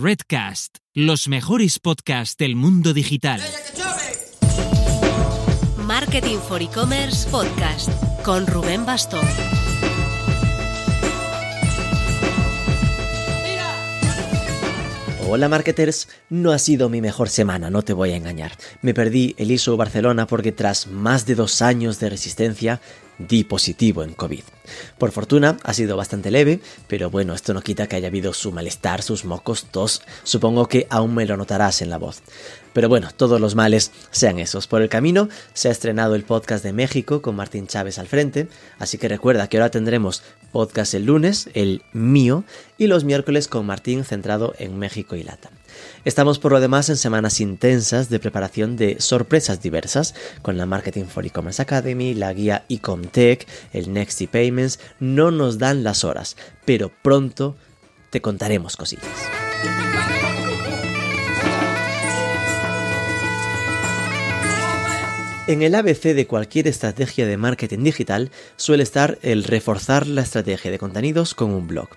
Redcast, los mejores podcasts del mundo digital. Marketing for E-Commerce Podcast con Rubén Bastón. Hola marketers, no ha sido mi mejor semana, no te voy a engañar. Me perdí el ISO Barcelona porque tras más de dos años de resistencia di positivo en COVID. Por fortuna ha sido bastante leve, pero bueno, esto no quita que haya habido su malestar, sus mocos, tos, supongo que aún me lo notarás en la voz. Pero bueno, todos los males sean esos. Por el camino se ha estrenado el podcast de México con Martín Chávez al frente, así que recuerda que ahora tendremos podcast el lunes, el mío, y los miércoles con Martín centrado en México y Lata. Estamos por lo demás en semanas intensas de preparación de sorpresas diversas con la Marketing for E-Commerce Academy, la guía Ecomtech, el Next Payments. No nos dan las horas, pero pronto te contaremos cosillas. En el ABC de cualquier estrategia de marketing digital suele estar el reforzar la estrategia de contenidos con un blog.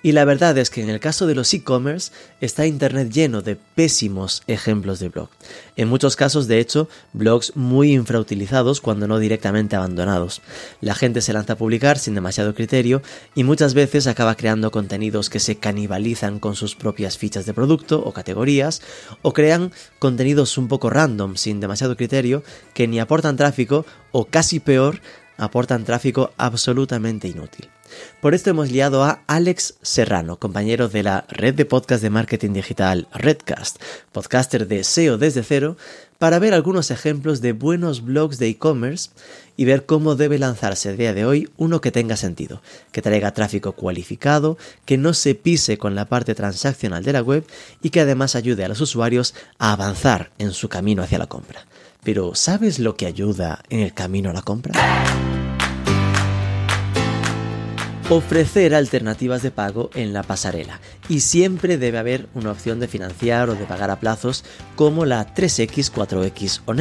Y la verdad es que en el caso de los e-commerce está Internet lleno de pésimos ejemplos de blog. En muchos casos, de hecho, blogs muy infrautilizados cuando no directamente abandonados. La gente se lanza a publicar sin demasiado criterio y muchas veces acaba creando contenidos que se canibalizan con sus propias fichas de producto o categorías, o crean contenidos un poco random sin demasiado criterio que ni aportan tráfico o casi peor, aportan tráfico absolutamente inútil. Por esto hemos liado a Alex Serrano, compañero de la red de podcast de marketing digital Redcast, podcaster de SEO desde cero, para ver algunos ejemplos de buenos blogs de e-commerce y ver cómo debe lanzarse a día de hoy uno que tenga sentido, que traiga tráfico cualificado, que no se pise con la parte transaccional de la web y que además ayude a los usuarios a avanzar en su camino hacia la compra. Pero ¿sabes lo que ayuda en el camino a la compra? Ofrecer alternativas de pago en la pasarela y siempre debe haber una opción de financiar o de pagar a plazos como la 3X, 4X o.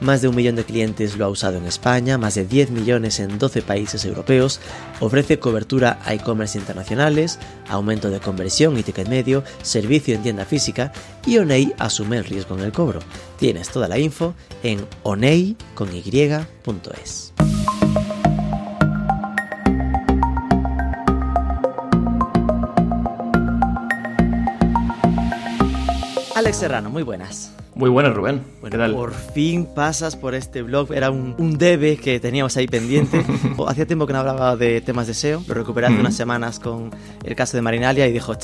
Más de un millón de clientes lo ha usado en España, más de 10 millones en 12 países europeos, ofrece cobertura a e-commerce internacionales, aumento de conversión y ticket medio, servicio en tienda física y Onei asume el riesgo en el cobro. Tienes toda la info en onei.es. Alex Serrano, muy buenas. Muy buenas, Rubén. ¿Qué tal? Por fin pasas por este blog. Era un, un debe que teníamos ahí pendiente. Hacía tiempo que no hablaba de temas de SEO. Lo recuperé hace unas semanas con el caso de Marinalia y dijo,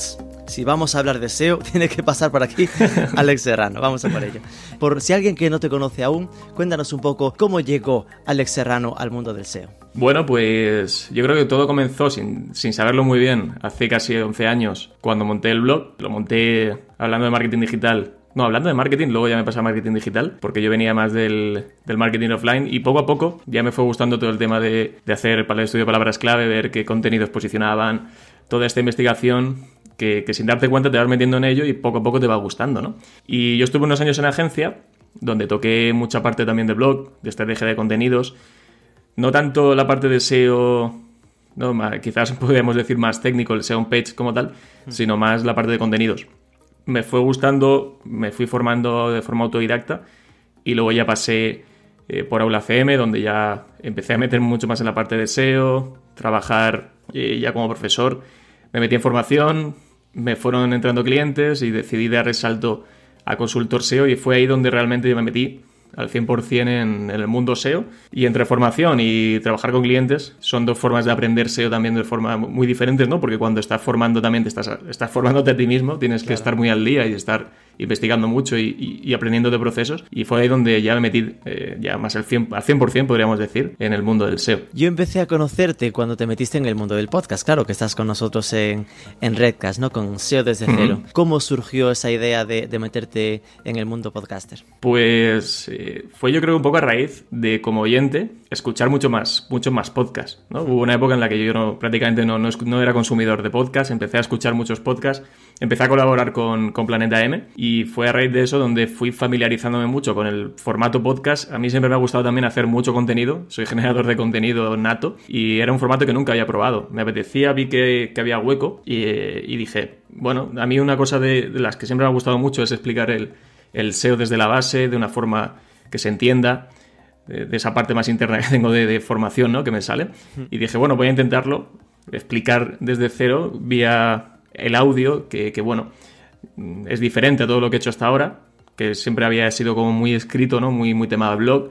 si vamos a hablar de SEO, tiene que pasar por aquí Alex Serrano. Vamos a por ello. Por si alguien que no te conoce aún, cuéntanos un poco cómo llegó Alex Serrano al mundo del SEO. Bueno, pues yo creo que todo comenzó sin, sin, saberlo muy bien hace casi 11 años cuando monté el blog. Lo monté hablando de marketing digital. No, hablando de marketing, luego ya me pasé a marketing digital, porque yo venía más del, del, marketing offline y poco a poco ya me fue gustando todo el tema de, de hacer para el estudio de palabras clave, ver qué contenidos posicionaban, toda esta investigación que, que, sin darte cuenta te vas metiendo en ello y poco a poco te va gustando, ¿no? Y yo estuve unos años en agencia, donde toqué mucha parte también de blog, de estrategia de contenidos, no tanto la parte de SEO, no, quizás podríamos decir más técnico, el SEO page como tal, sino más la parte de contenidos. Me fue gustando, me fui formando de forma autodidacta y luego ya pasé eh, por Aula CM, donde ya empecé a meter mucho más en la parte de SEO, trabajar eh, ya como profesor. Me metí en formación, me fueron entrando clientes y decidí dar el salto a consultor SEO y fue ahí donde realmente yo me metí al 100% en, en, el mundo SEO. Y entre formación y trabajar con clientes son dos formas de aprender SEO también de forma muy diferentes, ¿no? Porque cuando estás formando también te estás, estás formándote a ti mismo, tienes que estar muy al día y estar investigando mucho y, y, y, aprendiendo de procesos. Y fue ahí donde ya me metí eh, ya más al 100%, al 100%, podríamos decir, en el mundo del SEO. Yo empecé a conocerte cuando te metiste en el mundo del podcast. Claro que estás con nosotros en, en Redcast, ¿no? Con SEO desde cero. ¿Cómo surgió esa idea de, de, meterte en el mundo podcaster? Pues eh, fue yo creo un poco a raíz de como oyente escuchar mucho más, muchos más podcasts. ¿no? Hubo una época en la que yo no, prácticamente no, no, no, era consumidor de podcasts, empecé a escuchar muchos podcasts, empecé a colaborar con, con Planeta M y fue a raíz de eso donde fui familiarizándome mucho con el formato podcast. A mí siempre me ha gustado también hacer mucho contenido. Soy generador de contenido nato y era un formato que nunca había probado. Me apetecía, vi que, había hueco y, dije, bueno, a mí una cosa de, las que siempre me ha gustado mucho es explicar el, el SEO desde la base, de una forma que se entienda de, esa parte más interna que tengo de, formación, ¿no? Que me sale. Y dije, bueno, voy a intentarlo, explicar desde cero vía el audio, que, bueno, es diferente a todo lo que he hecho hasta ahora, que siempre había sido como muy escrito, ¿no? Muy, muy tema de blog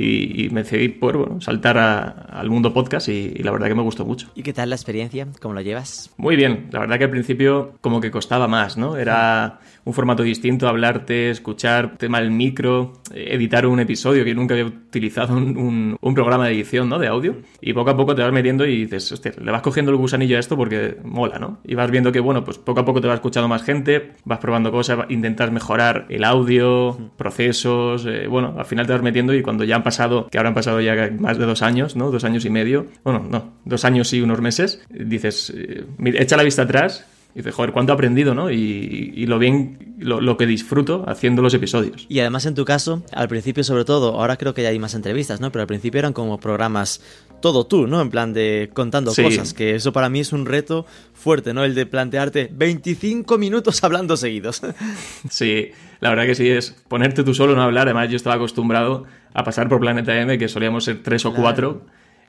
y, me decidí por bueno, saltar al mundo podcast y, la verdad que me gustó mucho. ¿Y qué tal la experiencia? ¿Cómo lo llevas? Muy bien, la verdad que al principio como que costaba más, ¿no? Era un formato distinto, hablarte, escuchar, tema del micro, editar un episodio que nunca había utilizado un, un, programa de edición, ¿no? De audio. Y poco a poco te vas metiendo y dices, hostia, le vas cogiendo el gusanillo a esto porque mola, ¿no? Y vas viendo que, bueno, pues poco a poco te va escuchando más gente, vas probando cosas, intentas mejorar el audio, procesos, eh, bueno, al final te vas metiendo y cuando ya han pasado, que habrán pasado ya más de dos años, ¿no? Dos años y medio, bueno, no, dos años y unos meses, dices, eh, echa la vista atrás y dices, joder, cuánto he aprendido, ¿no? Y, lo bien, lo, que disfruto haciendo los episodios. Y además en tu caso, al principio sobre todo, ahora creo que ya hay más entrevistas, ¿no? Pero al principio eran como programas todo tú, ¿no? En plan de contando cosas, que eso para mí es un reto fuerte, ¿no? El de plantearte 25 minutos hablando seguidos. Sí, la verdad que sí, es ponerte tú solo, no hablar. Además, yo estaba acostumbrado a pasar por Planeta M, que solíamos ser tres o cuatro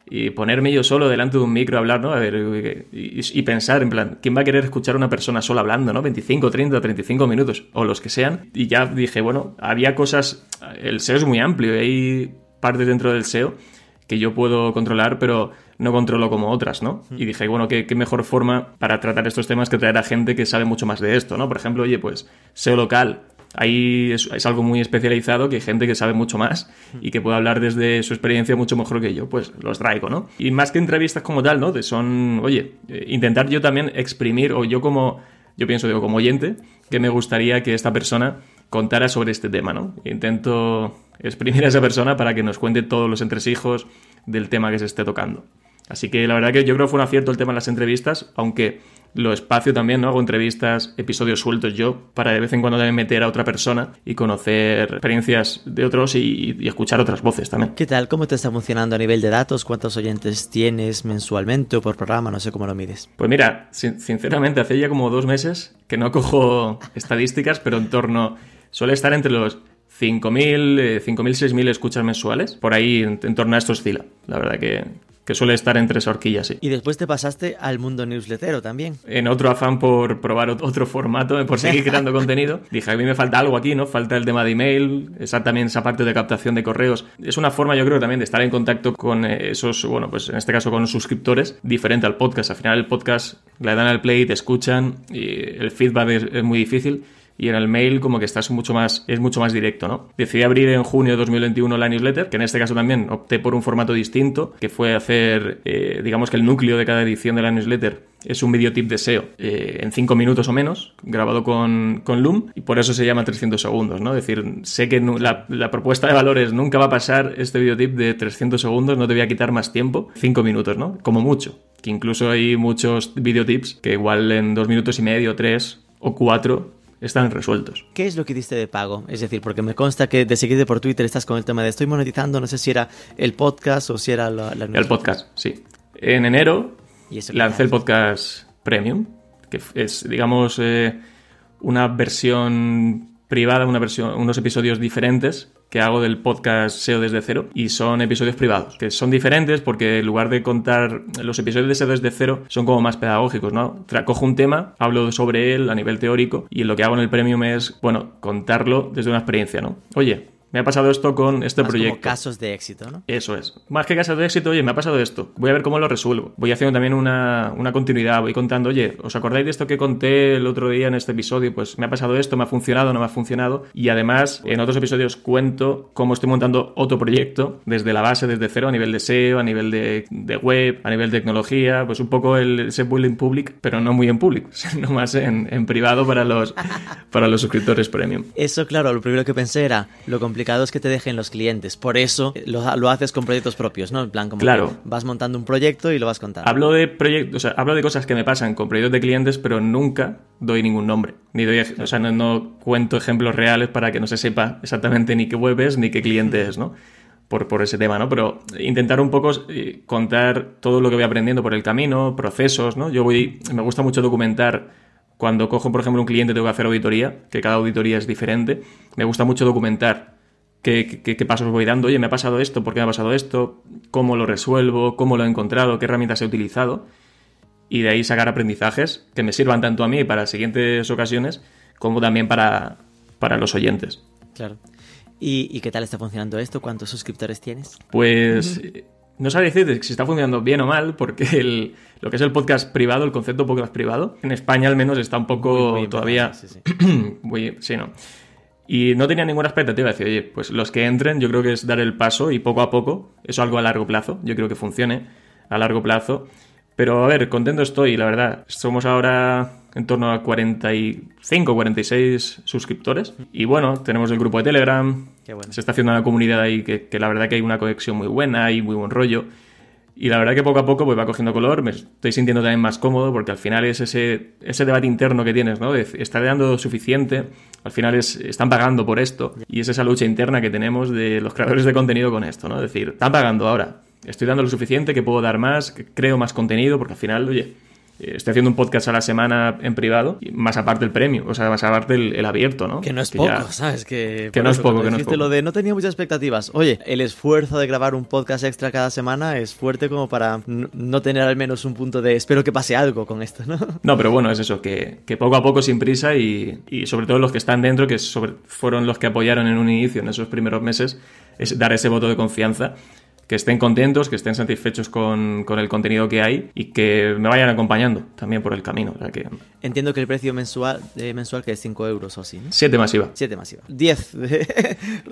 y ponerme yo solo delante de un micro a hablar, ¿no? A ver, y, pensar, en plan, ¿quién va a querer escuchar a una persona sola hablando, ¿no? 25, 30, 35 minutos, o los que sean. Y ya dije, bueno, había cosas, el SEO es muy amplio y hay partes dentro del SEO que yo puedo controlar, pero no controlo como otras, ¿no? Y dije, bueno, ¿qué, qué, mejor forma para tratar estos temas que traer a gente que sabe mucho más de esto, ¿no? Por ejemplo, oye, pues SEO local, ahí es, algo muy especializado que hay gente que sabe mucho más y que puede hablar desde su experiencia mucho mejor que yo, pues los traigo, ¿no? Y más que entrevistas como tal, ¿no? son, oye, eh, intentar yo también exprimir, o yo como, yo pienso, digo, como oyente, que me gustaría que esta persona contara sobre este tema, ¿no? Intento exprimir a esa persona para que nos cuente todos los entresijos del tema que se esté tocando. Así que la verdad que yo creo que fue un acierto el tema de las entrevistas, aunque lo espacio también, ¿no? Hago entrevistas, episodios sueltos yo, para de vez en cuando también meter a otra persona y conocer experiencias de otros y, escuchar otras voces también. ¿Qué tal? ¿Cómo te está funcionando a nivel de datos? ¿Cuántos oyentes tienes mensualmente o por programa? No sé cómo lo mides. Pues mira, sinceramente, hace ya como dos meses que no cojo estadísticas, pero en torno, suele estar entre los 5.000, 5.000, 6.000 escuchas mensuales. Por ahí en, en torno a esto oscila. La verdad que, que suele estar entre esa horquilla, sí. Y después te pasaste al mundo newslettero también. En otro afán por probar otro formato, por seguir creando contenido, dije, a mí me falta algo aquí, ¿no? Falta el tema de email, esa también esa parte de captación de correos. Es una forma, yo creo, también de estar en contacto con esos, bueno, pues en este caso con los suscriptores, diferente al podcast. Al final el podcast le dan al play, te escuchan y el feedback es muy difícil y en el mail como que estás mucho más, es mucho más directo, ¿no? Decidí abrir en junio de 2021 la newsletter, que en este caso también opté por un formato distinto, que fue hacer, eh, digamos que el núcleo de cada edición de la newsletter es un videotip de SEO eh, en 5 minutos o menos, grabado con, con, Loom, y por eso se llama 300 segundos, ¿no? Es decir, sé que la, propuesta de valores nunca va a pasar este videotip de 300 segundos, no te voy a quitar más tiempo, 5 minutos, ¿no? Como mucho. Que incluso hay muchos videotips que igual en 2 minutos y medio, 3 o 4 están resueltos. ¿Qué es lo que diste de pago? Es decir, porque me consta que de seguirte por Twitter estás con el tema de estoy monetizando, no sé si era el podcast o si era la... el podcast, sí. En enero lancé el podcast Premium, que es, digamos, eh, una versión privada, una versión, unos episodios diferentes que hago del podcast SEO desde cero y son episodios privados, que son diferentes porque en lugar de contar los episodios de SEO desde cero son como más pedagógicos, ¿no? Cojo un tema, hablo sobre él a nivel teórico y lo que hago en el premium es, bueno, contarlo desde una experiencia, ¿no? Oye, me ha pasado esto con este proyecto. Como casos de éxito, ¿no? Eso es. Más que casos de éxito, oye, me ha pasado esto. Voy a ver cómo lo resuelvo. Voy haciendo también una, una, continuidad. Voy contando, oye, ¿os acordáis de esto que conté el otro día en este episodio? Pues me ha pasado esto, me ha funcionado, no me ha funcionado. Y además, en otros episodios cuento cómo estoy montando otro proyecto desde la base, desde cero, a nivel de SEO, a nivel de, de web, a nivel de tecnología. Pues un poco el ese building public, pero no muy en público, sino más en, en privado para los, para los suscriptores premium. Eso, claro, lo primero que pensé era lo complicado complicado es que te dejen los clientes. Por eso lo, lo haces con proyectos propios, ¿no? En plan, como Claro. que vas montando un proyecto y lo vas contando. Hablo de proyectos, o sea, hablo de cosas que me pasan con proyectos de clientes, pero nunca doy ningún nombre. Ni doy, o sea, no, no cuento ejemplos reales para que no se sepa exactamente ni qué web es ni qué cliente es, ¿no? Por, por ese tema, ¿no? Pero intentar un poco eh, contar todo lo que voy aprendiendo por el camino, procesos, ¿no? Yo voy, me gusta mucho documentar cuando cojo, por ejemplo, un cliente tengo que hacer auditoría, que cada auditoría es diferente. Me gusta mucho documentar qué, qué- qué pasos voy dando. Oye, me ha pasado esto, ¿por qué me ha pasado esto? ¿Cómo lo resuelvo? ¿Cómo lo he encontrado? ¿Qué herramientas he utilizado? Y de ahí sacar aprendizajes que me sirvan tanto a mí para siguientes ocasiones como también para, para los oyentes. Claro. ¿Y, y qué tal está funcionando esto? ¿Cuántos suscriptores tienes? Pues eh, no sabría decirte si está funcionando bien o mal, porque el- lo que es el podcast privado, el concepto podcast privado, en España al menos está un poco Muy- muy todavía sí, sí. muy, sí, ¿no? Y no tenía ninguna expectativa. Decir, oye, pues los que entren, yo creo que es dar el paso y poco a poco, eso algo a largo plazo, yo creo que funcione a largo plazo. Pero a ver, contento estoy, la verdad. Somos ahora en torno a 45, 46 suscriptores. Y bueno, tenemos el grupo de Telegram. Qué bueno. Se está haciendo una comunidad ahí que, que la verdad que hay una conexión muy buena y muy buen rollo. Y la verdad que poco a poco pues va cogiendo color, me estoy sintiendo también más cómodo porque al final es ese, ese debate interno que tienes, ¿no? Estar dando suficiente, al final es, están pagando por esto y es esa lucha interna que tenemos de los creadores de contenido con esto, ¿no? Es decir, están pagando ahora, estoy dando lo suficiente, que puedo dar más, que creo más contenido porque al final, oye, estoy haciendo un podcast a la semana en privado, más aparte el premio, o sea, más aparte el, el abierto, ¿no? Que no es Que poco, ya- ¿sabes? Que, Que no es poco, que no es poco. lo de no tenía muchas expectativas. Oye, el esfuerzo de grabar un podcast extra cada semana es fuerte como para no tener al menos un punto de espero que pase algo con esto, ¿no? No, pero bueno, es eso, que, que poco a poco sin prisa y, y sobre todo los que están dentro, que sobre- fueron los que apoyaron en un inicio, en esos primeros meses, es dar ese voto de confianza, que estén contentos, que estén satisfechos con, con el contenido que hay y que me vayan acompañando también por el camino. O sea que Entiendo que el precio mensual, eh, mensual que es 5 euros o así, ¿no? siete masiva. 7 masiva. 10.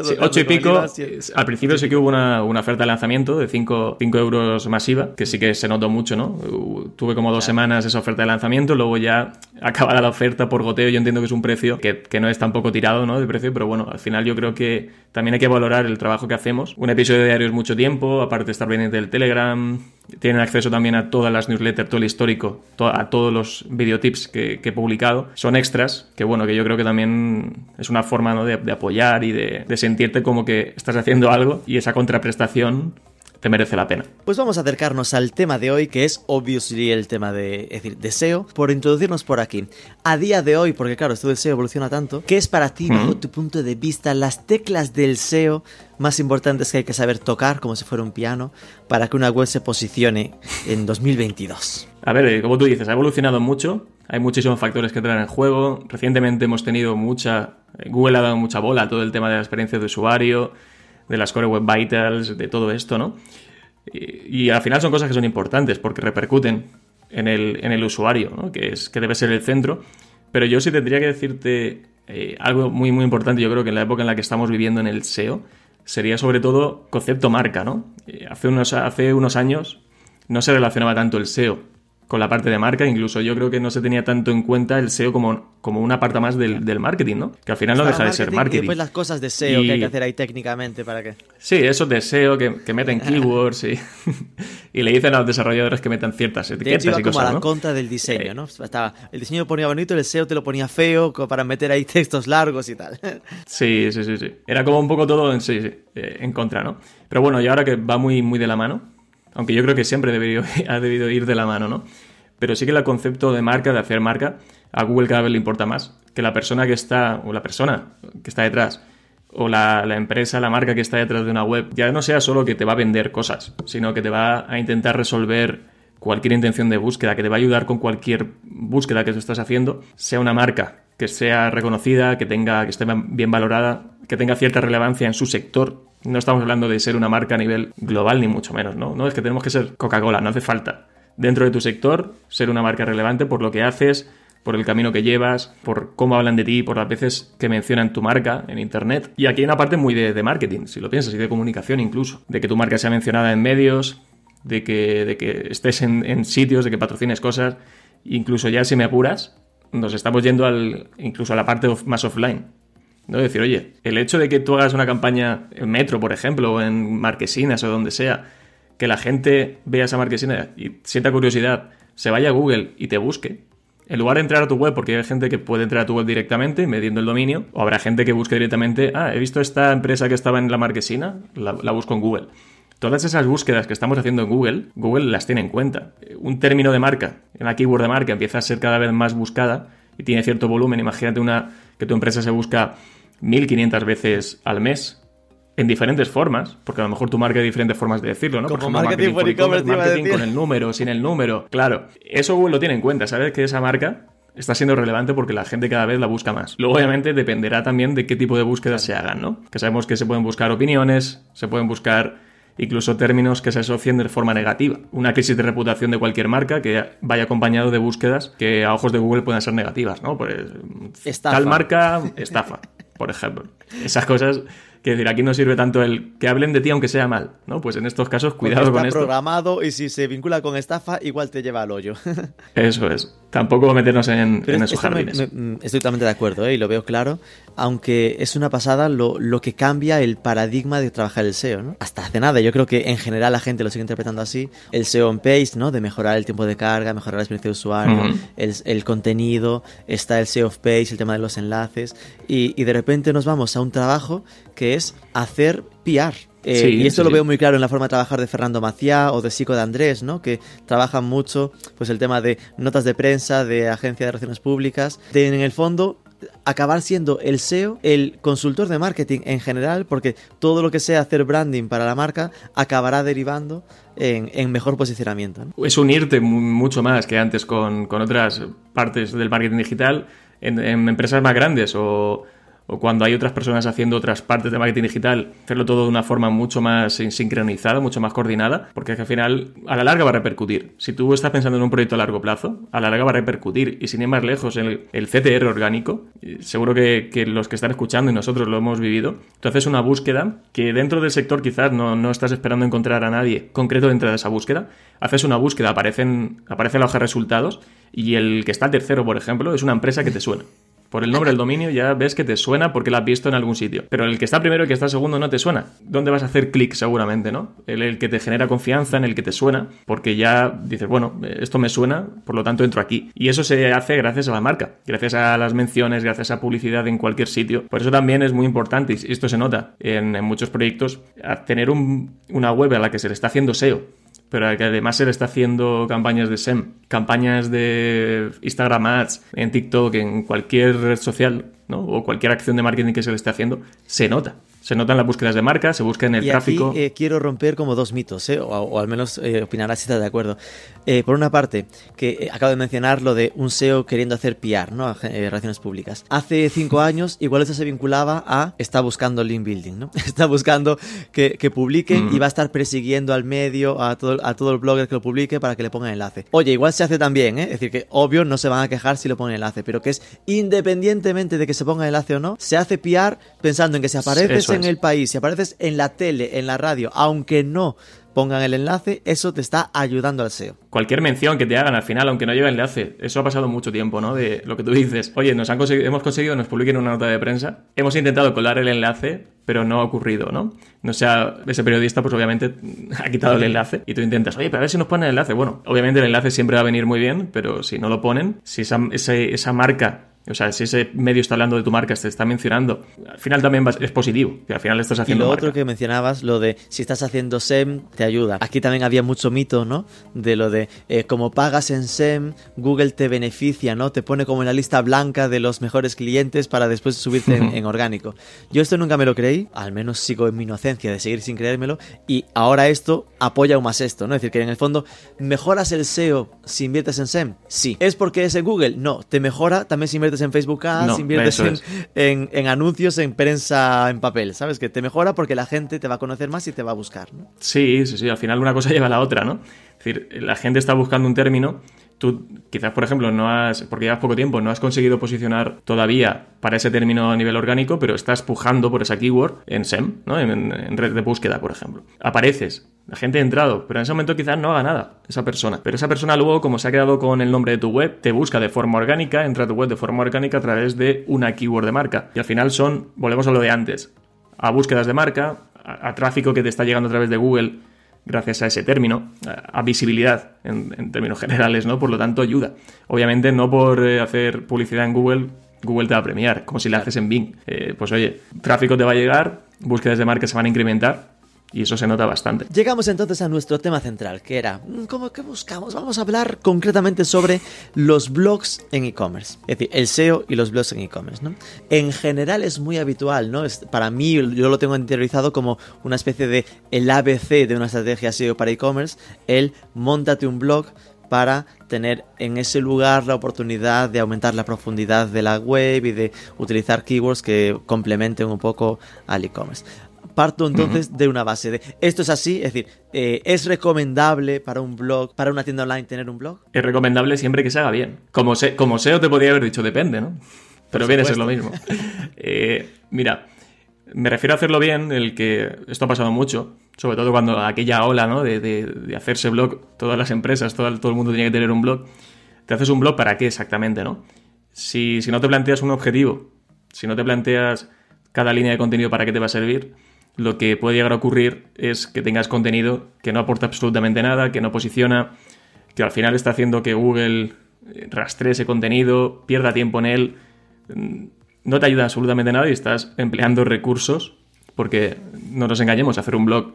Sí, ocho y pico. eh, Al principio sí que hubo una, una oferta de lanzamiento de 5 euros masiva, que sí que se notó mucho, ¿no? Uh, Tuve como dos semanas esa oferta de lanzamiento, luego ya acabada la oferta por goteo, yo entiendo que es un precio que, que no es tampoco tirado, ¿no? De precio, pero bueno, al final yo creo que también hay que valorar el trabajo que hacemos. Un episodio diario es mucho tiempo, aparte de estar pendiente del Telegram, tienen acceso también a todas las newsletters, todo el histórico, a todos los videotips que, que he publicado. Son extras, que bueno, que yo creo que también es una forma ¿no? de, apoyar y de sentirte como que estás haciendo algo y esa contraprestación te merece la pena. Pues vamos a acercarnos al tema de hoy, que es obviously el tema de, es decir, deseo, por introducirnos por aquí. A día de hoy, porque claro, esto del SEO evoluciona tanto, ¿qué es para ti, bajo tu punto de vista, las teclas del SEO más importantes que hay que saber tocar, como si fuera un piano, para que una web se posicione en 2022? A ver, eh, como tú dices, ha evolucionado mucho. Hay muchísimos factores que entran en juego. Recientemente hemos tenido mucha. eh, Google ha dado mucha bola a todo el tema de la experiencia de usuario, de las Core Web Vitals, de todo esto, ¿no? Y, al final son cosas que son importantes porque repercuten en el, en el usuario, ¿no? Que, es, que debe ser el centro. Pero yo sí tendría que decirte eh, algo muy, muy importante, yo creo que en la época en la que estamos viviendo en el SEO, sería sobre todo concepto marca, ¿no? Eh, hace, unos, hace unos años no se relacionaba tanto el SEO con la parte de marca, incluso yo creo que no se tenía tanto en cuenta el SEO como, como una parte más del, del marketing, ¿no? Que al final no deja de ser Y marketing. después las cosas de SEO que Y- hay que hacer ahí técnicamente para que... Sí, esos de SEO que, que meten keywords y, y le dicen a los desarrolladores que metan ciertas De etiquetas hecho, iba y como a cosas, la ¿no? contra del diseño, Eh. ¿no? Estaba, el diseño lo ponía bonito, el SEO te lo ponía feo, como para meter ahí textos largos y tal. Sí, sí, sí, sí. Era como un poco todo en, sí, sí, eh, en contra, ¿no? Pero bueno, y ahora que va muy, muy de la mano, aunque yo creo que siempre ha debido ir de la mano, ¿no? Pero sí que el concepto de marca, de hacer marca, a Google cada vez le importa más. Que la persona que está, o la persona que está detrás, o la, la empresa, la marca que está detrás de una web, ya no sea solo que te va a vender cosas, sino que te va a intentar resolver cualquier intención de búsqueda, que te va a ayudar con cualquier búsqueda que tú estás haciendo, sea una marca que sea reconocida, que tenga, que esté bien valorada, que tenga cierta relevancia en su sector. No estamos hablando de ser una marca a nivel global, ni mucho menos, ¿no? No es que tenemos que ser Coca-Cola, no hace falta. Dentro de tu sector, ser una marca relevante por lo que haces, por el camino que llevas, por cómo hablan de ti, por las veces que mencionan tu marca en internet. Y aquí hay una parte muy de, marketing, si lo piensas, y de comunicación incluso. De que tu marca sea mencionada en medios, de que, de que estés en, en sitios, de que patrocines cosas. Incluso ya si me apuras, nos estamos yendo al, incluso a la parte of- más offline. ¿No? Decir, oye, el hecho de que tú hagas una campaña en Metro, por ejemplo, o en Marquesinas o donde sea, que la gente vea esa marquesina y sienta curiosidad, se vaya a Google y te busque, en lugar de entrar a tu web, porque hay gente que puede entrar a tu web directamente, mediendo el dominio, o habrá gente que busque directamente, ah, he visto esta empresa que estaba en la marquesina, la, busco en Google. Todas esas búsquedas que estamos haciendo en Google, Google las tiene en cuenta. Un término de marca, una keyword de marca empieza a ser cada vez más buscada y tiene cierto volumen. Imagínate una, que tu empresa se busca 1500 veces al mes en diferentes formas, porque a lo mejor tu marca hay diferentes formas de decirlo, ¿no? Como por ejemplo, marketing por a marketing decir. con el número, sin el número. Claro, eso Google lo tiene en cuenta, sabes que esa marca está siendo relevante porque la gente cada vez la busca más. Luego, obviamente, dependerá también de qué tipo de búsquedas se hagan, ¿no? Que sabemos que se pueden buscar opiniones, se pueden buscar incluso términos que se asocien de forma negativa. Una crisis de reputación de cualquier marca que vaya acompañado de búsquedas que a ojos de Google puedan ser negativas, ¿no? Pues, Estafa. tal marca, estafa, por ejemplo. Esas cosas que decir, aquí no sirve tanto el que hablen de ti aunque sea mal, ¿no? Pues en estos casos, cuidado está con esto. programado y si se vincula con estafa, igual te lleva al hoyo. Eso es. Tampoco meternos en, en esos me- jardines. me- mm, estoy totalmente de acuerdo ¿eh? y lo veo claro, aunque es una pasada lo, lo que cambia el paradigma de trabajar el SEO. ¿no? Hasta hace nada, yo creo que en general la gente lo sigue interpretando así. El SEO on page, ¿no? de mejorar el tiempo de carga, mejorar la experiencia de usuario, el, el contenido, está el SEO off page, el tema de los enlaces, y, y de repente nos vamos a un trabajo que es hacer PR. Eh, Sí, y esto sí, lo sí. veo muy claro en la forma de trabajar de Fernando Maciá o de Sico de Andrés, ¿no? Que trabajan mucho pues el tema de notas de prensa, de agencia de relaciones públicas, de en el fondo acabar siendo el SEO el consultor de marketing en general, porque todo lo que sea hacer branding para la marca acabará derivando en, en mejor posicionamiento. ¿no? es unirte mu- mucho más que antes con, con otras partes del marketing digital en, en empresas más grandes o, o cuando hay otras personas haciendo otras partes de marketing digital, hacerlo todo de una forma mucho más sin- sincronizada, mucho más coordinada, porque es que al final a la larga va a repercutir. Si tú estás pensando en un proyecto a largo plazo, a la larga va a repercutir. Y sin ir más lejos, el, el CTR orgánico, seguro que, que los que están escuchando y nosotros lo hemos vivido, haces una búsqueda que dentro del sector quizás no, no estás esperando encontrar a nadie concreto dentro de esa búsqueda, haces una búsqueda, aparecen, aparece la hoja de resultados y el que está tercero, por ejemplo, es una empresa que te suena. Por el nombre del dominio ya ves que te suena porque la has visto en algún sitio. Pero el que está primero y el que está segundo no te suena. ¿Dónde vas a hacer clic seguramente, no? El, el que te genera confianza, en el que te suena, porque ya dices, bueno, eh, esto me suena, por lo tanto entro aquí. Y eso se hace gracias a la marca, gracias a las menciones, gracias a publicidad en cualquier sitio. Por eso también es muy importante, y esto se nota en, en muchos proyectos, a tener un- una web a la que se le está haciendo SEO pero que además le está haciendo campañas de SEM, campañas de Instagram Ads, en TikTok, en cualquier red social, ¿no? O cualquier acción de marketing que se le esté haciendo, se nota. Se notan las búsquedas de marca, se busca en el y tráfico. aquí eh, quiero romper como dos mitos, ¿eh? o, o al menos eh, opinarás si estás de acuerdo. Eh, por una parte, que eh, acabo de mencionar lo de un SEO queriendo hacer PR, ¿no? Relaciones públicas. Hace cinco años, igual eso se vinculaba a está buscando link building, ¿no? Está buscando que, que publiquen Mm. y va a estar persiguiendo al medio, a todo, a todo el blogger que lo publique para que le ponga enlace. Oye, igual se hace también, ¿eh? Es decir, que obvio no se van a quejar si le ponen enlace, pero que es independientemente de que se ponga enlace o no, se hace PR pensando en que si apareces Eso en el país, si apareces en la tele, en la radio, aunque no pongan el enlace, eso te está ayudando al SEO. Cualquier mención que te hagan al final, aunque no lleve enlace, eso ha pasado mucho tiempo, ¿no? De lo que tú dices, oye, nos han conseguido, hemos conseguido nos publiquen una nota de prensa, hemos intentado colar el enlace, pero no ha ocurrido, ¿no? No sea, ese periodista, pues obviamente ha quitado el enlace y tú intentas, oye, pero a ver si nos ponen el enlace. Bueno, obviamente el enlace siempre va a venir muy bien, pero si no lo ponen, si esa marca o sea, si ese medio está hablando de tu marca, te está mencionando, al final también es positivo. Que al final estás Y haciendo lo marca. otro que mencionabas, lo de si estás haciendo SEM, te ayuda. Aquí también había mucho mito, ¿no? De lo de eh, como pagas en SEM, Google te beneficia, ¿no? Te pone como en la lista blanca de los mejores clientes para después subirte en, en orgánico. Yo esto nunca me lo creí, al menos sigo en mi inocencia de seguir sin creérmelo, y ahora esto apoya aún más esto, ¿no? Es decir, que en el fondo, ¿mejoras el SEO si inviertes en SEM? Sí. ¿Es porque es en Google? No. ¿Te mejora también si inviertes en Facebook Ads, No, inviertes en, es. en, en anuncios, en prensa, en papel, ¿sabes? Que te mejora porque la gente te va a conocer más y te va a buscar, ¿no? Sí, sí, sí, al final una cosa lleva a la otra, ¿no? Es decir, la gente está buscando un término, tú quizás, por ejemplo, no has, porque llevas poco tiempo, no has conseguido posicionar todavía para ese término a nivel orgánico, pero estás pujando por esa keyword en SEM, ¿no? En, en red de búsqueda, por ejemplo. Apareces, La gente ha entrado, pero en ese momento quizás no haga nada esa persona. Pero esa persona luego, como se ha quedado con el nombre de tu web, te busca de forma orgánica, entra a tu web de forma orgánica a través de una keyword de marca. Y al final son, volvemos a lo de antes, a búsquedas de marca, a, tráfico que te está llegando a través de Google gracias a ese término, a, visibilidad en, términos generales, ¿no? Por lo tanto, ayuda. Obviamente no por eh, hacer publicidad en Google Google te va a premiar, como si la haces en Bing. Eh, pues oye, tráfico te va a llegar, búsquedas de marca se van a incrementar y eso se nota bastante. Llegamos entonces a nuestro tema central, que era, mm, ¿cómo que buscamos? Vamos a hablar concretamente sobre los blogs en e-commerce. Es decir, el SEO y los blogs en e-commerce, ¿no? En general es muy habitual, ¿no? Es, para mí, yo lo tengo interiorizado como una especie de el ABC de una estrategia SEO para e-commerce, el montate un blog para tener en ese lugar la oportunidad de aumentar la profundidad de la web y de utilizar keywords que complementen un poco al e-commerce. Parto entonces de una base de esto es así, es decir, eh, ¿es recomendable para un blog, para una tienda online tener un blog? Es recomendable siempre que se haga bien. Como, como SEO te podría haber dicho, depende, ¿no? Pero viene a ser lo mismo. Eh, mira, me refiero a hacerlo bien, el que esto ha pasado mucho, sobre todo cuando aquella ola ¿no? de, hacerse blog, todas las empresas, todo, todo, el mundo tenía que tener un blog. ¿Te haces un blog para qué exactamente? ¿no? Si, si no te planteas un objetivo, si no te planteas cada línea de contenido para qué te va a servir, lo que puede llegar a ocurrir es que tengas contenido que no aporta absolutamente nada, que no posiciona, que al final está haciendo que Google eh, rastree ese contenido, pierda tiempo en él, mm, no te ayuda absolutamente nada y estás empleando recursos, porque no nos engañemos, hacer un blog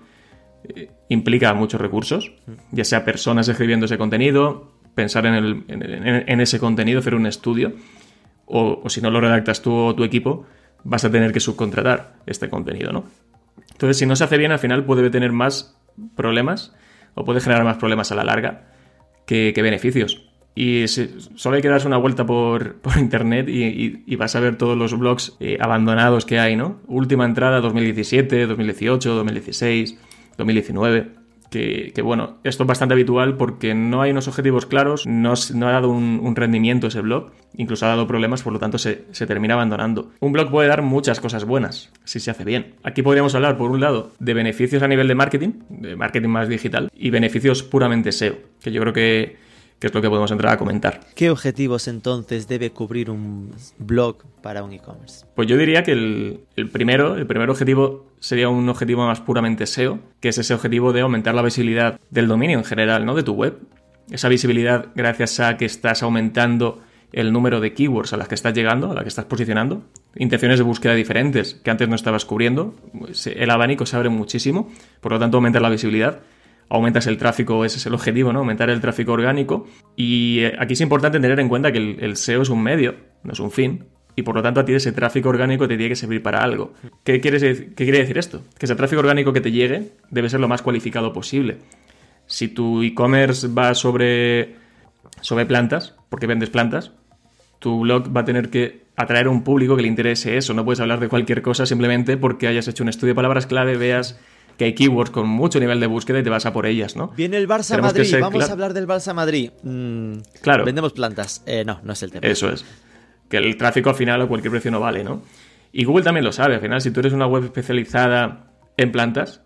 eh, implica muchos recursos, ya sea personas escribiendo ese contenido, pensar en, ese contenido, hacer un estudio, o, o si no lo redactas tú o tu equipo, vas a tener que subcontratar este contenido, ¿no? Entonces, si no se hace bien, al final puede tener más problemas o puede generar más problemas a la larga que, beneficios. Y solo hay que darse una vuelta por, internet y, vas a ver todos los blogs eh, abandonados que hay, ¿no? Última entrada 2017, 2018, 2016, 2019 que, bueno, esto es bastante habitual porque no hay unos objetivos claros, no, ha dado un, rendimiento ese blog, incluso ha dado problemas, por lo tanto se, termina abandonando. Un blog puede dar muchas cosas buenas, si se hace bien. Aquí podríamos hablar, por un lado, de beneficios a nivel de marketing, de marketing más digital, y beneficios puramente SEO, que yo creo que que es lo que podemos entrar a comentar. ¿Qué objetivos entonces debe cubrir un blog para un e-commerce? Pues yo diría que el, primero, el primer objetivo sería un objetivo más puramente SEO, que es ese objetivo de aumentar la visibilidad del dominio en general, ¿no? De tu web. Esa visibilidad gracias a que estás aumentando el número de keywords a las que estás llegando, a las que estás posicionando, intenciones de búsqueda diferentes que antes no estabas cubriendo, el abanico se abre muchísimo, por lo tanto aumenta la visibilidad aumentas el tráfico, ese es el objetivo, ¿no? Aumentar el tráfico orgánico. Y eh, aquí es importante tener en cuenta que el, SEO es un medio, no es un fin. Y por lo tanto a ti ese tráfico orgánico te tiene que servir para algo. ¿Qué, quieres, ¿Qué quiere decir esto? Que ese tráfico orgánico que te llegue debe ser lo más cualificado posible. Si tu e-commerce va sobre, sobre plantas, porque vendes plantas, tu blog va a tener que atraer a un público que le interese eso. No puedes hablar de cualquier cosa simplemente porque hayas hecho un estudio de palabras clave, veas que hay keywords con mucho nivel de búsqueda y te vas a por ellas, ¿no? Viene el Barça Madrid, vamos a hablar del Barça Madrid. Mm, claro. Vendemos plantas. Eh, no, no es el tema. Eso es. Que el tráfico al final a cualquier precio no vale, ¿no? Y Google también lo sabe. Al final, si tú eres una web especializada en plantas,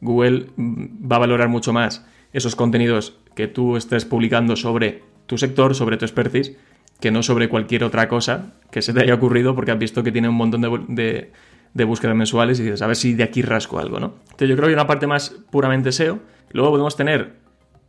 Google mm, va a valorar mucho más esos contenidos que tú estés publicando sobre tu sector, sobre tu expertise, que no sobre cualquier otra cosa que se te haya ocurrido porque has visto que tiene un montón de de búsquedas mensuales y dices, a ver si de aquí rasco algo, ¿no? Entonces yo creo que hay una parte más puramente SEO. Luego podemos tener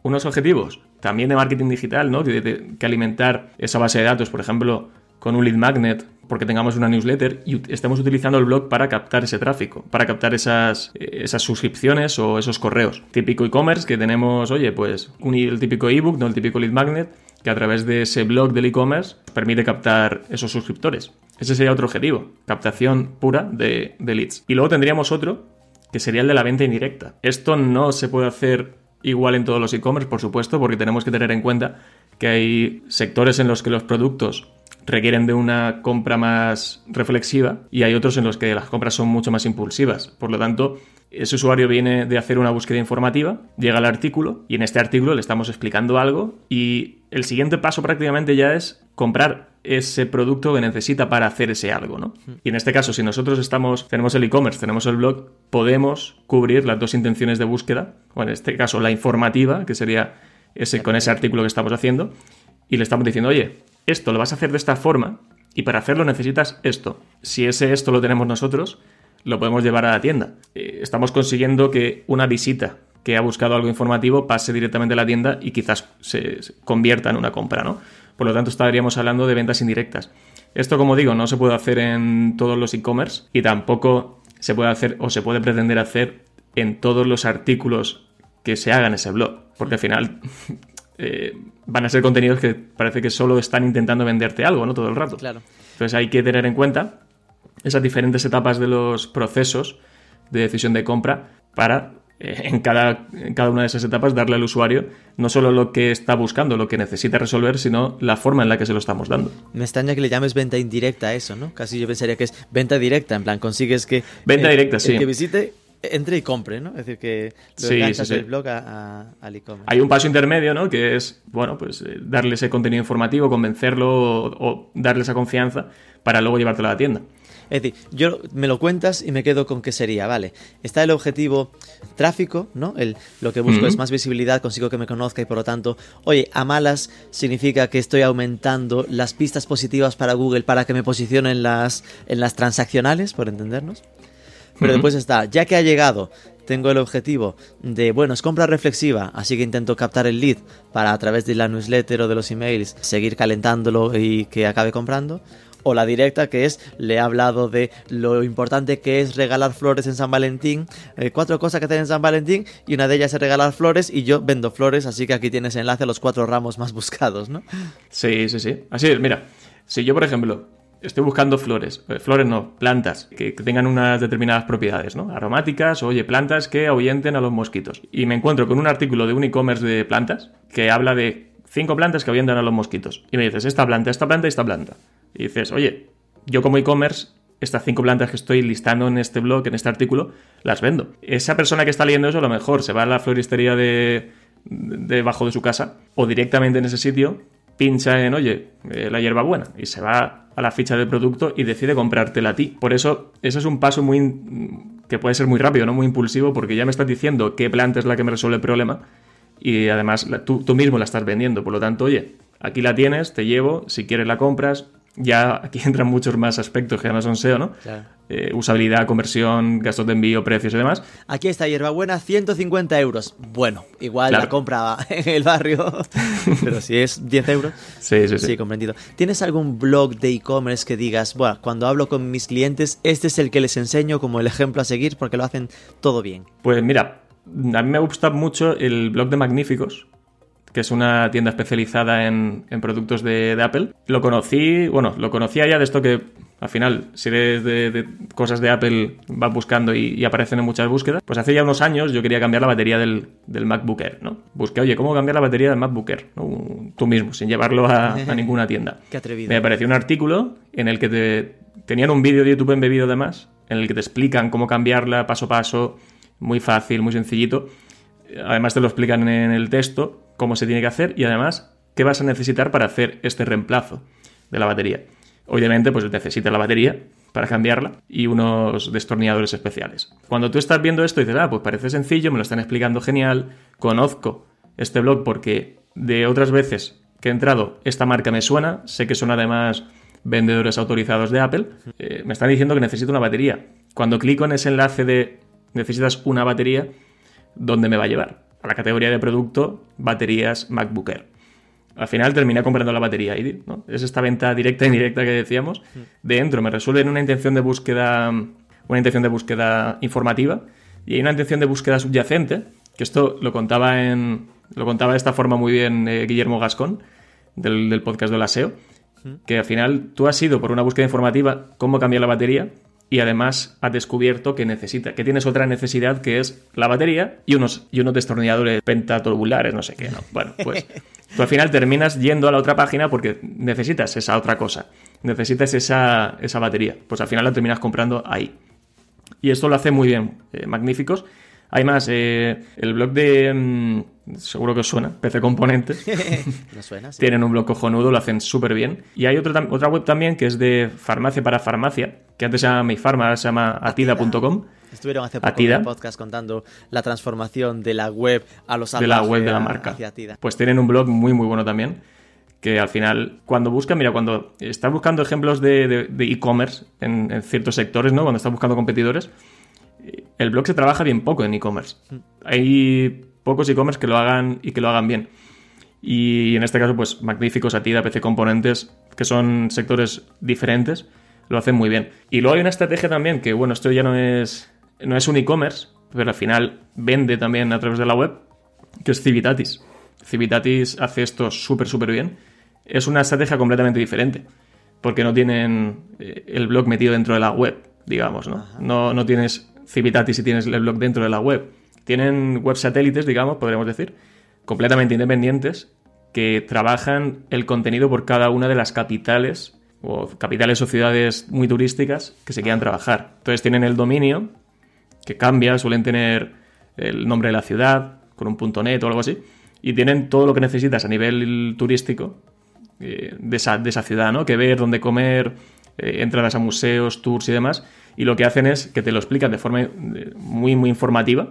unos objetivos también de marketing digital, ¿no? Que, que alimentar esa base de datos, por ejemplo, con un lead magnet, porque tengamos una newsletter y estemos utilizando el blog para captar ese tráfico, para captar esas, esas suscripciones o esos correos. Típico e-commerce que tenemos, oye, pues un, el típico ebook, no el típico lead magnet, que a través de ese blog del e-commerce permite captar esos suscriptores. Ese sería otro objetivo, captación pura de, leads. Y luego tendríamos otro, que sería el de la venta indirecta. Esto no se puede hacer igual en todos los e-commerce, por supuesto, porque tenemos que tener en cuenta que hay sectores en los que los productos requieren de una compra más reflexiva y hay otros en los que las compras son mucho más impulsivas. Por lo tanto, ese usuario viene de hacer una búsqueda informativa, llega al artículo y en este artículo le estamos explicando algo y el siguiente paso prácticamente ya es comprar ese producto que necesita para hacer ese algo, ¿no? Y en este caso, si nosotros estamos, tenemos el e-commerce, tenemos el blog, podemos cubrir las dos intenciones de búsqueda, o en este caso la informativa, que sería ese, con ese artículo que estamos haciendo, y le estamos diciendo, oye, esto lo vas a hacer de esta forma, y para hacerlo necesitas esto. Si ese esto lo tenemos nosotros, lo podemos llevar a la tienda. Eh, estamos consiguiendo que una visita que ha buscado algo informativo pase directamente a la tienda y quizás se, convierta en una compra, ¿no? Por lo tanto, estaríamos hablando de ventas indirectas. Esto, como digo, no se puede hacer en todos los e-commerce y tampoco se puede hacer o se puede pretender hacer en todos los artículos que se hagan ese blog. Porque al final eh, van a ser contenidos que parece que solo están intentando venderte algo, ¿no? Todo el rato. Claro. Entonces hay que tener en cuenta esas diferentes etapas de los procesos de decisión de compra para eh, en cada, en cada una de esas etapas darle al usuario no solo lo que está buscando, lo que necesita resolver, sino la forma en la que se lo estamos dando. Me extraña que le llames venta indirecta a eso, ¿no? Casi yo pensaría que es venta directa, en plan, consigues que... Venta el- directa, el sí. que visite, entre y compre, ¿no? Es decir, que lo Sí, enganchas sí, blog a- a- al e-commerce. Hay un paso intermedio, ¿no? Que es, bueno, pues eh, darle ese contenido informativo, convencerlo o, o darle esa confianza para luego llevártelo a la tienda. Es decir, yo me lo cuentas y me quedo con qué sería, vale. Está el objetivo tráfico, ¿no? El, lo que busco es más visibilidad, consigo que me conozca y por lo tanto, oye, a malas significa que estoy aumentando las pistas positivas para Google para que me posicione en las, en las transaccionales, por entendernos. Pero después está, ya que ha llegado, tengo el objetivo de, bueno, es compra reflexiva, así que intento captar el lead para a través de la newsletter o de los emails seguir calentándolo y que acabe comprando. O la directa, que es, le he hablado de lo importante que es regalar flores en San Valentín, eh, cuatro cosas que hacer en San Valentín, y una de ellas es regalar flores, y yo vendo flores, así que aquí tienes enlace a los cuatro ramos más buscados, ¿no? Sí, sí, sí. Así es, mira, si yo, por ejemplo, estoy buscando flores, eh, flores no, plantas, que, tengan unas determinadas propiedades, ¿no? Aromáticas, oye, plantas que ahuyenten a los mosquitos. Y me encuentro con un artículo de un e-commerce de plantas que habla de cinco plantas que ahuyentan a los mosquitos. Y me dices, esta planta, esta planta y esta planta. Y dices, oye, yo como e-commerce, estas cinco plantas que estoy listando en este blog, en este artículo, las vendo. Esa persona que está leyendo eso, a lo mejor se va a la floristería de debajo de su casa o directamente en ese sitio pincha en, oye, eh, la hierbabuena y se va a la ficha del producto y decide comprártela a ti. Por eso, ese es un paso muy que puede ser muy rápido, no muy impulsivo, porque ya me estás diciendo qué planta es la que me resuelve el problema y además tú, tú mismo la estás vendiendo. Por lo tanto, oye, aquí la tienes, te llevo, si quieres la compras. Ya aquí entran muchos más aspectos que además son SEO, ¿no? Claro. Eh, usabilidad, conversión, gastos de envío, precios y demás. Aquí está hierbabuena, 150 euros. Bueno, igual Claro. la compra en el barrio, pero si es 10 euros. Sí, sí, sí. Sí, comprendido. ¿Tienes algún blog de e-commerce que digas, bueno, cuando hablo con mis clientes, este es el que les enseño como el ejemplo a seguir porque lo hacen todo bien? Pues mira, a mí me gusta mucho el blog de Magníficos, que es una tienda especializada en, en productos de, de Apple. Lo conocí, bueno, lo conocía ya de esto que al final, si eres de, de cosas de Apple, vas buscando y, y aparecen en muchas búsquedas. Pues hace ya unos años yo quería cambiar la batería del, del MacBook Air, ¿no? Busqué, oye, ¿cómo cambiar la batería del MacBook Air? ¿no? Tú mismo, sin llevarlo a, a ninguna tienda. Qué atrevido. Me apareció un artículo en el que te tenían un vídeo de YouTube embebido además, en el que te explican cómo cambiarla paso a paso, muy fácil, muy sencillito. Además te lo explican en el texto cómo se tiene que hacer y además qué vas a necesitar para hacer este reemplazo de la batería. Obviamente, pues necesitas la batería para cambiarla y unos destornilladores especiales. Cuando tú estás viendo esto dices, ah, pues parece sencillo, me lo están explicando genial, conozco este blog porque de otras veces que he entrado, esta marca me suena, sé que son además vendedores autorizados de Apple, eh, me están diciendo que necesito una batería. Cuando clico en ese enlace de necesitas una batería, ¿dónde me va a llevar? A la categoría de producto, baterías MacBook Air. Al final terminé comprando la batería y ¿no? es esta venta directa e indirecta que decíamos. Dentro me resuelven una intención de búsqueda, una intención de búsqueda informativa y hay una intención de búsqueda subyacente, que esto lo contaba en lo contaba de esta forma muy bien eh, Guillermo Gascón del, del podcast de la SEO, que al final tú has ido por una búsqueda informativa cómo cambiar la batería y además has descubierto que necesita, que tienes otra necesidad que es la batería y unos, y unos destornilladores pentatubulares, no sé qué, ¿no? Bueno, pues tú al final terminas yendo a la otra página porque necesitas esa otra cosa, necesitas esa, esa batería, pues al final la terminas comprando ahí. Y esto lo hace muy bien, eh, magníficos. Hay más, eh, el blog de... mm, seguro que os suena, PC Componentes. ¿No suena? Sí. Tienen un blog cojonudo, lo hacen súper bien. Y hay otro otra web también que es de farmacia para farmacia, que antes se llama Mi Farma, ahora se llama atida.com. Estuvieron hace poco Atida. en el podcast contando la transformación de la web a los de la web de la marca. hacia Tida. Pues tienen un blog muy muy bueno también. Que al final, cuando buscan, mira, cuando estás buscando ejemplos de de- de e-commerce en, en ciertos sectores, ¿no? Cuando estás buscando competidores, el blog se trabaja bien poco en e-commerce. Hay pocos e-commerce que lo hagan y que lo hagan bien. Y en este caso, pues magníficos Atida, PC Componentes, que son sectores diferentes, lo hacen muy bien. Y luego hay una estrategia también, que bueno, esto ya no es, no es un e-commerce, pero al final vende también a través de la web, que es Civitatis. Civitatis hace esto súper, súper bien. Es una estrategia completamente diferente, porque no tienen eh, el blog metido dentro de la web, digamos, ¿no? No, no tienes Civitatis y tienes el blog dentro de la web. Tienen web satélites, digamos, podríamos decir, completamente independientes, que trabajan el contenido por cada una de las capitales o capitales o ciudades muy turísticas que se quieran trabajar. Entonces tienen el dominio, que cambia, suelen tener el nombre de la ciudad, con un punto .net o algo así, y tienen todo lo que necesitas a nivel turístico eh, de, esa, de esa ciudad, ¿no? Que ver, dónde comer, eh, entradas a museos, tours y demás, y lo que hacen es que te lo explican de forma eh, muy, muy informativa,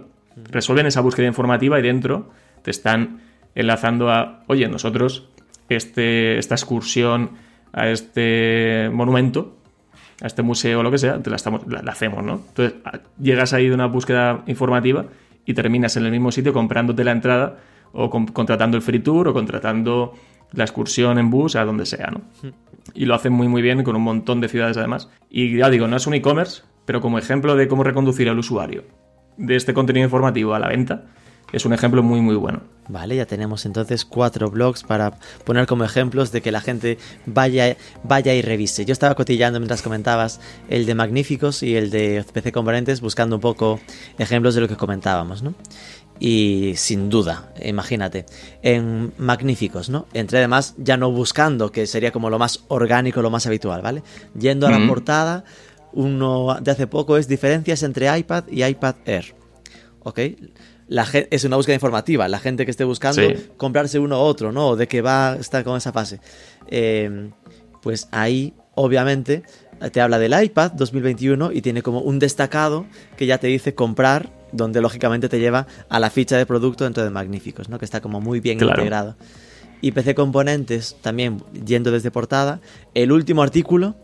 resuelven esa búsqueda informativa y dentro te están enlazando a, oye, nosotros este, esta excursión a este monumento, a este museo o lo que sea, te la, estamos, la, la hacemos, ¿no? Entonces llegas ahí de una búsqueda informativa y terminas en el mismo sitio comprándote la entrada o con- contratando el free tour o contratando la excursión en bus a donde sea, ¿no? Y lo hacen muy muy bien con un montón de ciudades además. Y ya digo, no es un e-commerce, pero como ejemplo de cómo reconducir al usuario de este contenido informativo a la venta, es un ejemplo muy muy bueno. Vale, ya tenemos entonces cuatro blogs para poner como ejemplos de que la gente vaya, vaya y revise. Yo estaba cotillando mientras comentabas el de Magníficos y el de PC Componentes, buscando un poco ejemplos de lo que comentábamos, ¿no? Y sin duda, imagínate, en Magníficos, ¿no? Entré además ya no buscando, que sería como lo más orgánico, lo más habitual, ¿vale? Yendo a la portada, uno de hace poco es diferencias entre iPad y iPad Air. ¿Ok? La gen- es una búsqueda informativa. La gente que esté buscando Sí. comprarse uno u otro, ¿no? De que va a estar con esa fase. Eh, pues ahí, obviamente, te habla del iPad 2021 y tiene como un destacado que ya te dice comprar, donde lógicamente te lleva a la ficha de producto dentro de Magníficos, ¿no? Que está como muy bien Claro. integrado. Y PC Componentes, también yendo desde portada, el último artículo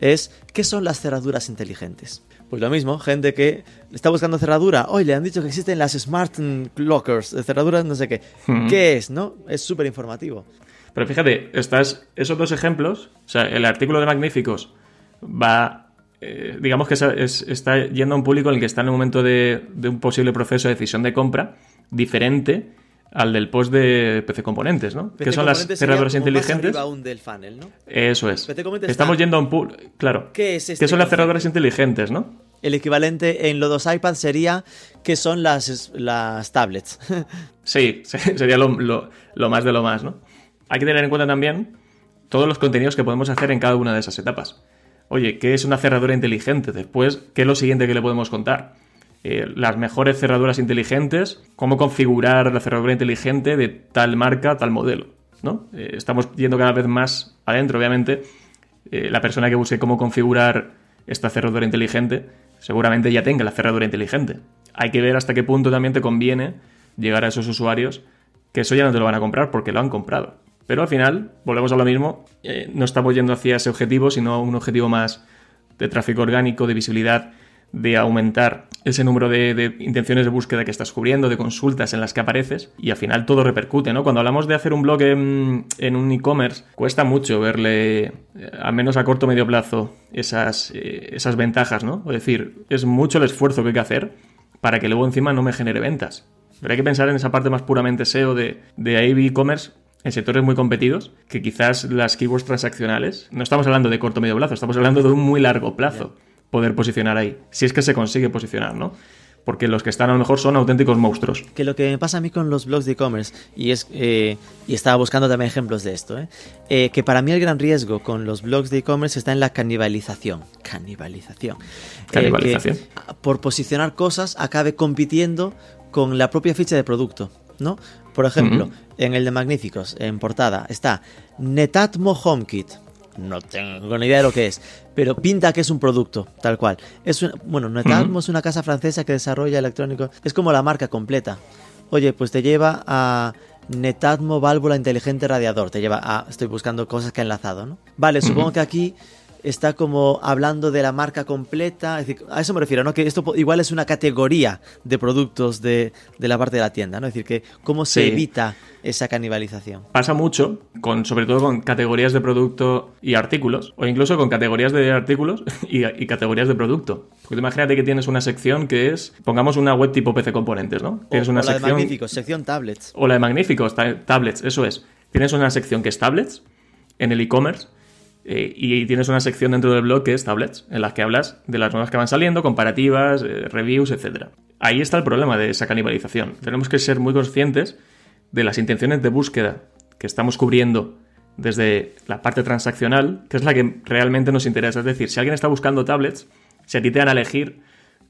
es ¿qué son las cerraduras inteligentes? Pues lo mismo, gente que está buscando cerradura, hoy le han dicho que existen las smart lockers, eh, cerraduras no sé qué. Ujú. ¿Qué es, no? Es súper informativo. Pero fíjate, estás, esos dos ejemplos, o sea, el artículo de Magníficos va, eh, digamos que es- está yendo a un público en el que está en el momento de, de un posible proceso de decisión de compra diferente al del post de PC Componentes, ¿no? que son las cerraduras inteligentes. aún del funnel, ¿no? Eso es. PC Estamos yendo a un público, claro. ¿Qué es este ¿Qué son las cerraduras inteligentes, no? El equivalente en los dos iPads sería ¿qué son las, las tablets? Sí, se- sería lo, lo- lo más de lo más, ¿no? Hay que tener en cuenta también todos los contenidos que podemos hacer en cada una de esas etapas. Oye, ¿qué es una cerradura inteligente? Después, ¿qué es lo siguiente que le podemos contar? Eh, las mejores cerraduras inteligentes, cómo configurar la cerradura inteligente de tal marca, tal modelo, ¿no? Eh, estamos yendo cada vez más adentro, obviamente. Eh, la persona que busque cómo configurar esta cerradura inteligente seguramente ya tenga la cerradura inteligente. Hay que ver hasta qué punto también te conviene llegar a esos usuarios que eso ya no te lo van a comprar porque lo han comprado. Pero al final, volvemos a lo mismo, eh, no estamos yendo hacia ese objetivo, sino un objetivo más de tráfico orgánico, de visibilidad, de aumentar ese número de, intenciones de búsqueda que estás cubriendo, de consultas en las que apareces, y al final todo repercute, ¿no? Cuando hablamos de hacer un blog en, un e-commerce, cuesta mucho verle, eh, al menos a corto o medio plazo, esas, eh, esas ventajas, ¿no? Es decir, es mucho el esfuerzo que hay que hacer para que luego encima no me genere ventas. Pero hay que pensar en esa parte más puramente SEO de, de e-commerce en sectores muy competidos, que quizás las keywords transaccionales, no estamos hablando de corto o medio plazo, estamos hablando de un muy largo plazo poder posicionar ahí, si es que se consigue posicionar, ¿no? porque los que están a lo mejor son auténticos monstruos. Que lo que me pasa a mí con los blogs de e-commerce, y es eh, y estaba buscando también ejemplos de esto, ¿eh? Eh, que para mí el gran riesgo con los blogs de e-commerce está en la canibalización. Canibalización. Canibalización. que por posicionar cosas acabe compitiendo con la propia ficha de producto, ¿no? Por ejemplo, en el de Magníficos, en portada, está Netatmo HomeKit. No tengo ni idea de lo que es, pero pinta que es un producto, tal cual. Es un- bueno, Netatmo es una casa francesa que desarrolla electrónicos. Es como la marca completa. Oye, pues te lleva a Netatmo válvula inteligente radiador. Te lleva a. Estoy buscando cosas que ha enlazado, ¿no? Vale, supongo que aquí está como hablando de la marca completa. Es decir, a eso me refiero, ¿no? Que esto igual es una categoría de productos de, de la parte de la tienda, ¿no? Es decir, que cómo se Sí. evita esa canibalización. Pasa mucho, con, sobre todo con categorías de producto y artículos, o incluso con categorías de artículos y, y categorías de producto. Porque imagínate que tienes una sección que es, pongamos una web tipo PC Componentes, ¿no? Tienes o, una o la de. Magníficos, sección tablets. O la de Magníficos, ta- tablets, eso es. Tienes una sección que es tablets en el e-commerce eh, y tienes una sección dentro del blog que es tablets, en las que hablas de las nuevas que van saliendo, comparativas, eh, reviews, etc. Ahí está el problema de esa canibalización. Tenemos que ser muy conscientes de las intenciones de búsqueda que estamos cubriendo desde la parte transaccional, que es la que realmente nos interesa. Es decir, si alguien está buscando tablets, si a ti te van a elegir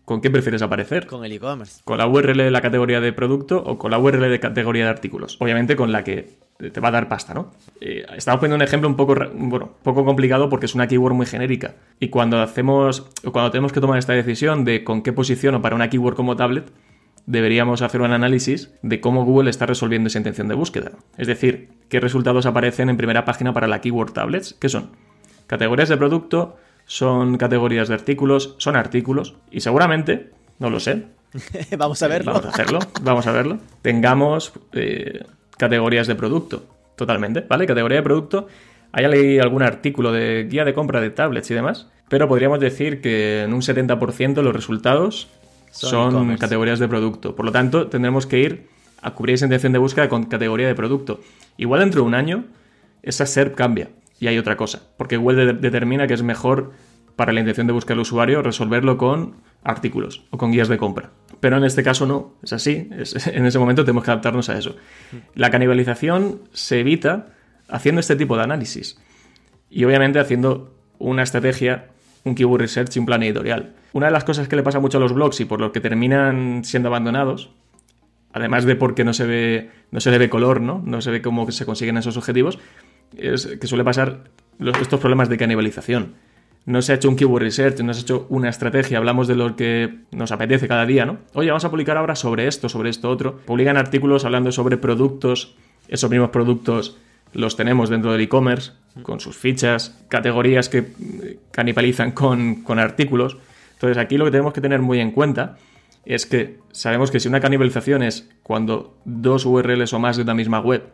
con qué prefieres aparecer. Con el e-commerce. ¿Con la URL de la categoría de producto o con la URL de categoría de artículos? Obviamente con la que te va a dar pasta, ¿no? Eh, estamos poniendo un ejemplo un poco, bueno, poco complicado porque es una keyword muy genérica. Y cuando hacemos, o cuando tenemos que tomar esta decisión de con qué posiciono para una keyword como tablet, deberíamos hacer un análisis de cómo Google está resolviendo esa intención de búsqueda. Es decir, qué resultados aparecen en primera página para la keyword tablets, ¿qué son? Categorías de producto, son categorías de artículos, son artículos, y seguramente, no lo sé, Vamos a verlo. Vamos a hacerlo, vamos a verlo. Tengamos eh, categorías de producto, totalmente, ¿vale? Categoría de producto. Hay algún artículo de guía de compra de tablets y demás, pero podríamos decir que en un 70% los resultados Son son, categorías de producto. Por lo tanto, tendremos que ir a cubrir esa intención de búsqueda con categoría de producto. Igual dentro de un año, esa SERP cambia y hay otra cosa, porque Google de- determina que es mejor para la intención de búsqueda del usuario resolverlo con artículos o con guías de compra. Pero en este caso no, es así, en ese momento tenemos que adaptarnos a eso. La canibalización se evita haciendo este tipo de análisis y obviamente haciendo una estrategia, un keyword research y un plan editorial. Una de las cosas que le pasa mucho a los blogs y por lo que terminan siendo abandonados, además de porque no se ve, no se le ve color, ¿no? No se ve cómo se consiguen esos objetivos, es que suele pasar estos problemas de canibalización. No se ha hecho un keyword research, no se ha hecho una estrategia, hablamos de lo que nos apetece cada día, ¿no? Oye, vamos a publicar ahora sobre esto, sobre esto otro. Publican artículos hablando sobre productos, esos mismos productos los tenemos dentro del e-commerce, con sus fichas, categorías que eh, canibalizan con, con artículos. Entonces aquí lo que tenemos que tener muy en cuenta es que sabemos que si una canibalización es cuando dos URLs o más de una misma web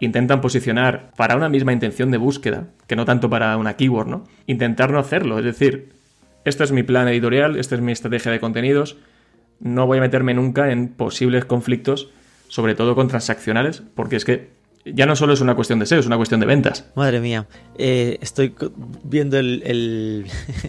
intentan posicionar para una misma intención de búsqueda, que no tanto para una keyword, ¿no? Intentar no hacerlo, es decir, este es mi plan editorial, esta es mi estrategia de contenidos, no voy a meterme nunca en posibles conflictos, sobre todo con transaccionales, porque es que ya no solo es una cuestión de SEO, es una cuestión de ventas. Madre mía, eh, estoy viendo el, el,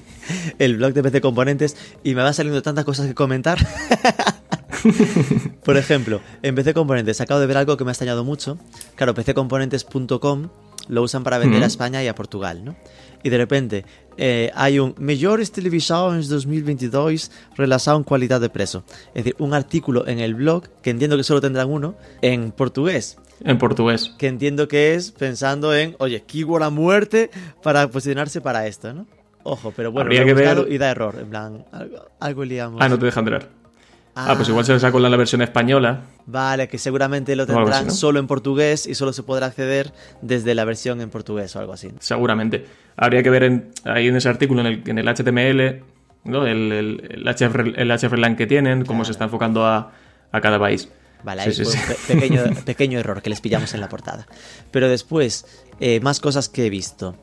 el blog de PC Componentes y me van saliendo tantas cosas que comentar. Por ejemplo, en PC Componentes acabo de ver algo que me ha extrañado mucho. Claro, pccomponentes.com lo usan para vender a. España y a Portugal, ¿no? Y de repente eh, hay un Mejores televisões 2022 relação en calidad de precio. Es decir, un artículo en el blog, que entiendo que solo tendrán uno, en portugués En portugués. que entiendo que es pensando en, oye, keyword a muerte para posicionarse para esto, ¿no? Ojo, pero bueno, Habría lo he que ver- y da error, en plan, algo, algo liamos. Ah, no te deja entrar. Ah, pues igual se sacó la versión española. Vale, que seguramente lo así, tendrán ¿no? solo en portugués y solo se podrá acceder desde la versión en portugués o algo así. Seguramente. Habría que ver en- ahí en ese artículo, en el, en el HTML, ¿no? el, el, el, HF el que tienen, cómo se está enfocando a, a cada país. Vale, ahí sí, fue sí. un pe- pequeño, pequeño error que les pillamos en la portada. Pero después, eh, más cosas que he visto.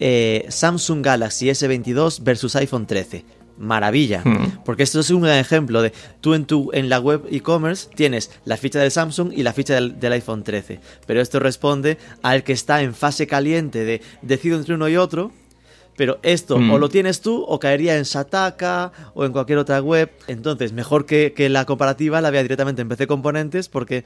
Eh, Samsung Galaxy S22 versus iPhone 13. Maravilla. Mm. Porque esto es un gran ejemplo de tú en tu en la web e-commerce tienes la ficha del Samsung y la ficha del, del iPhone 13. Pero esto responde al que está en fase caliente de decido entre uno y otro. Pero esto Mm. o lo tienes tú o caería en Sataka o en cualquier otra web. Entonces, mejor que, que la comparativa la vea directamente en PC Componentes porque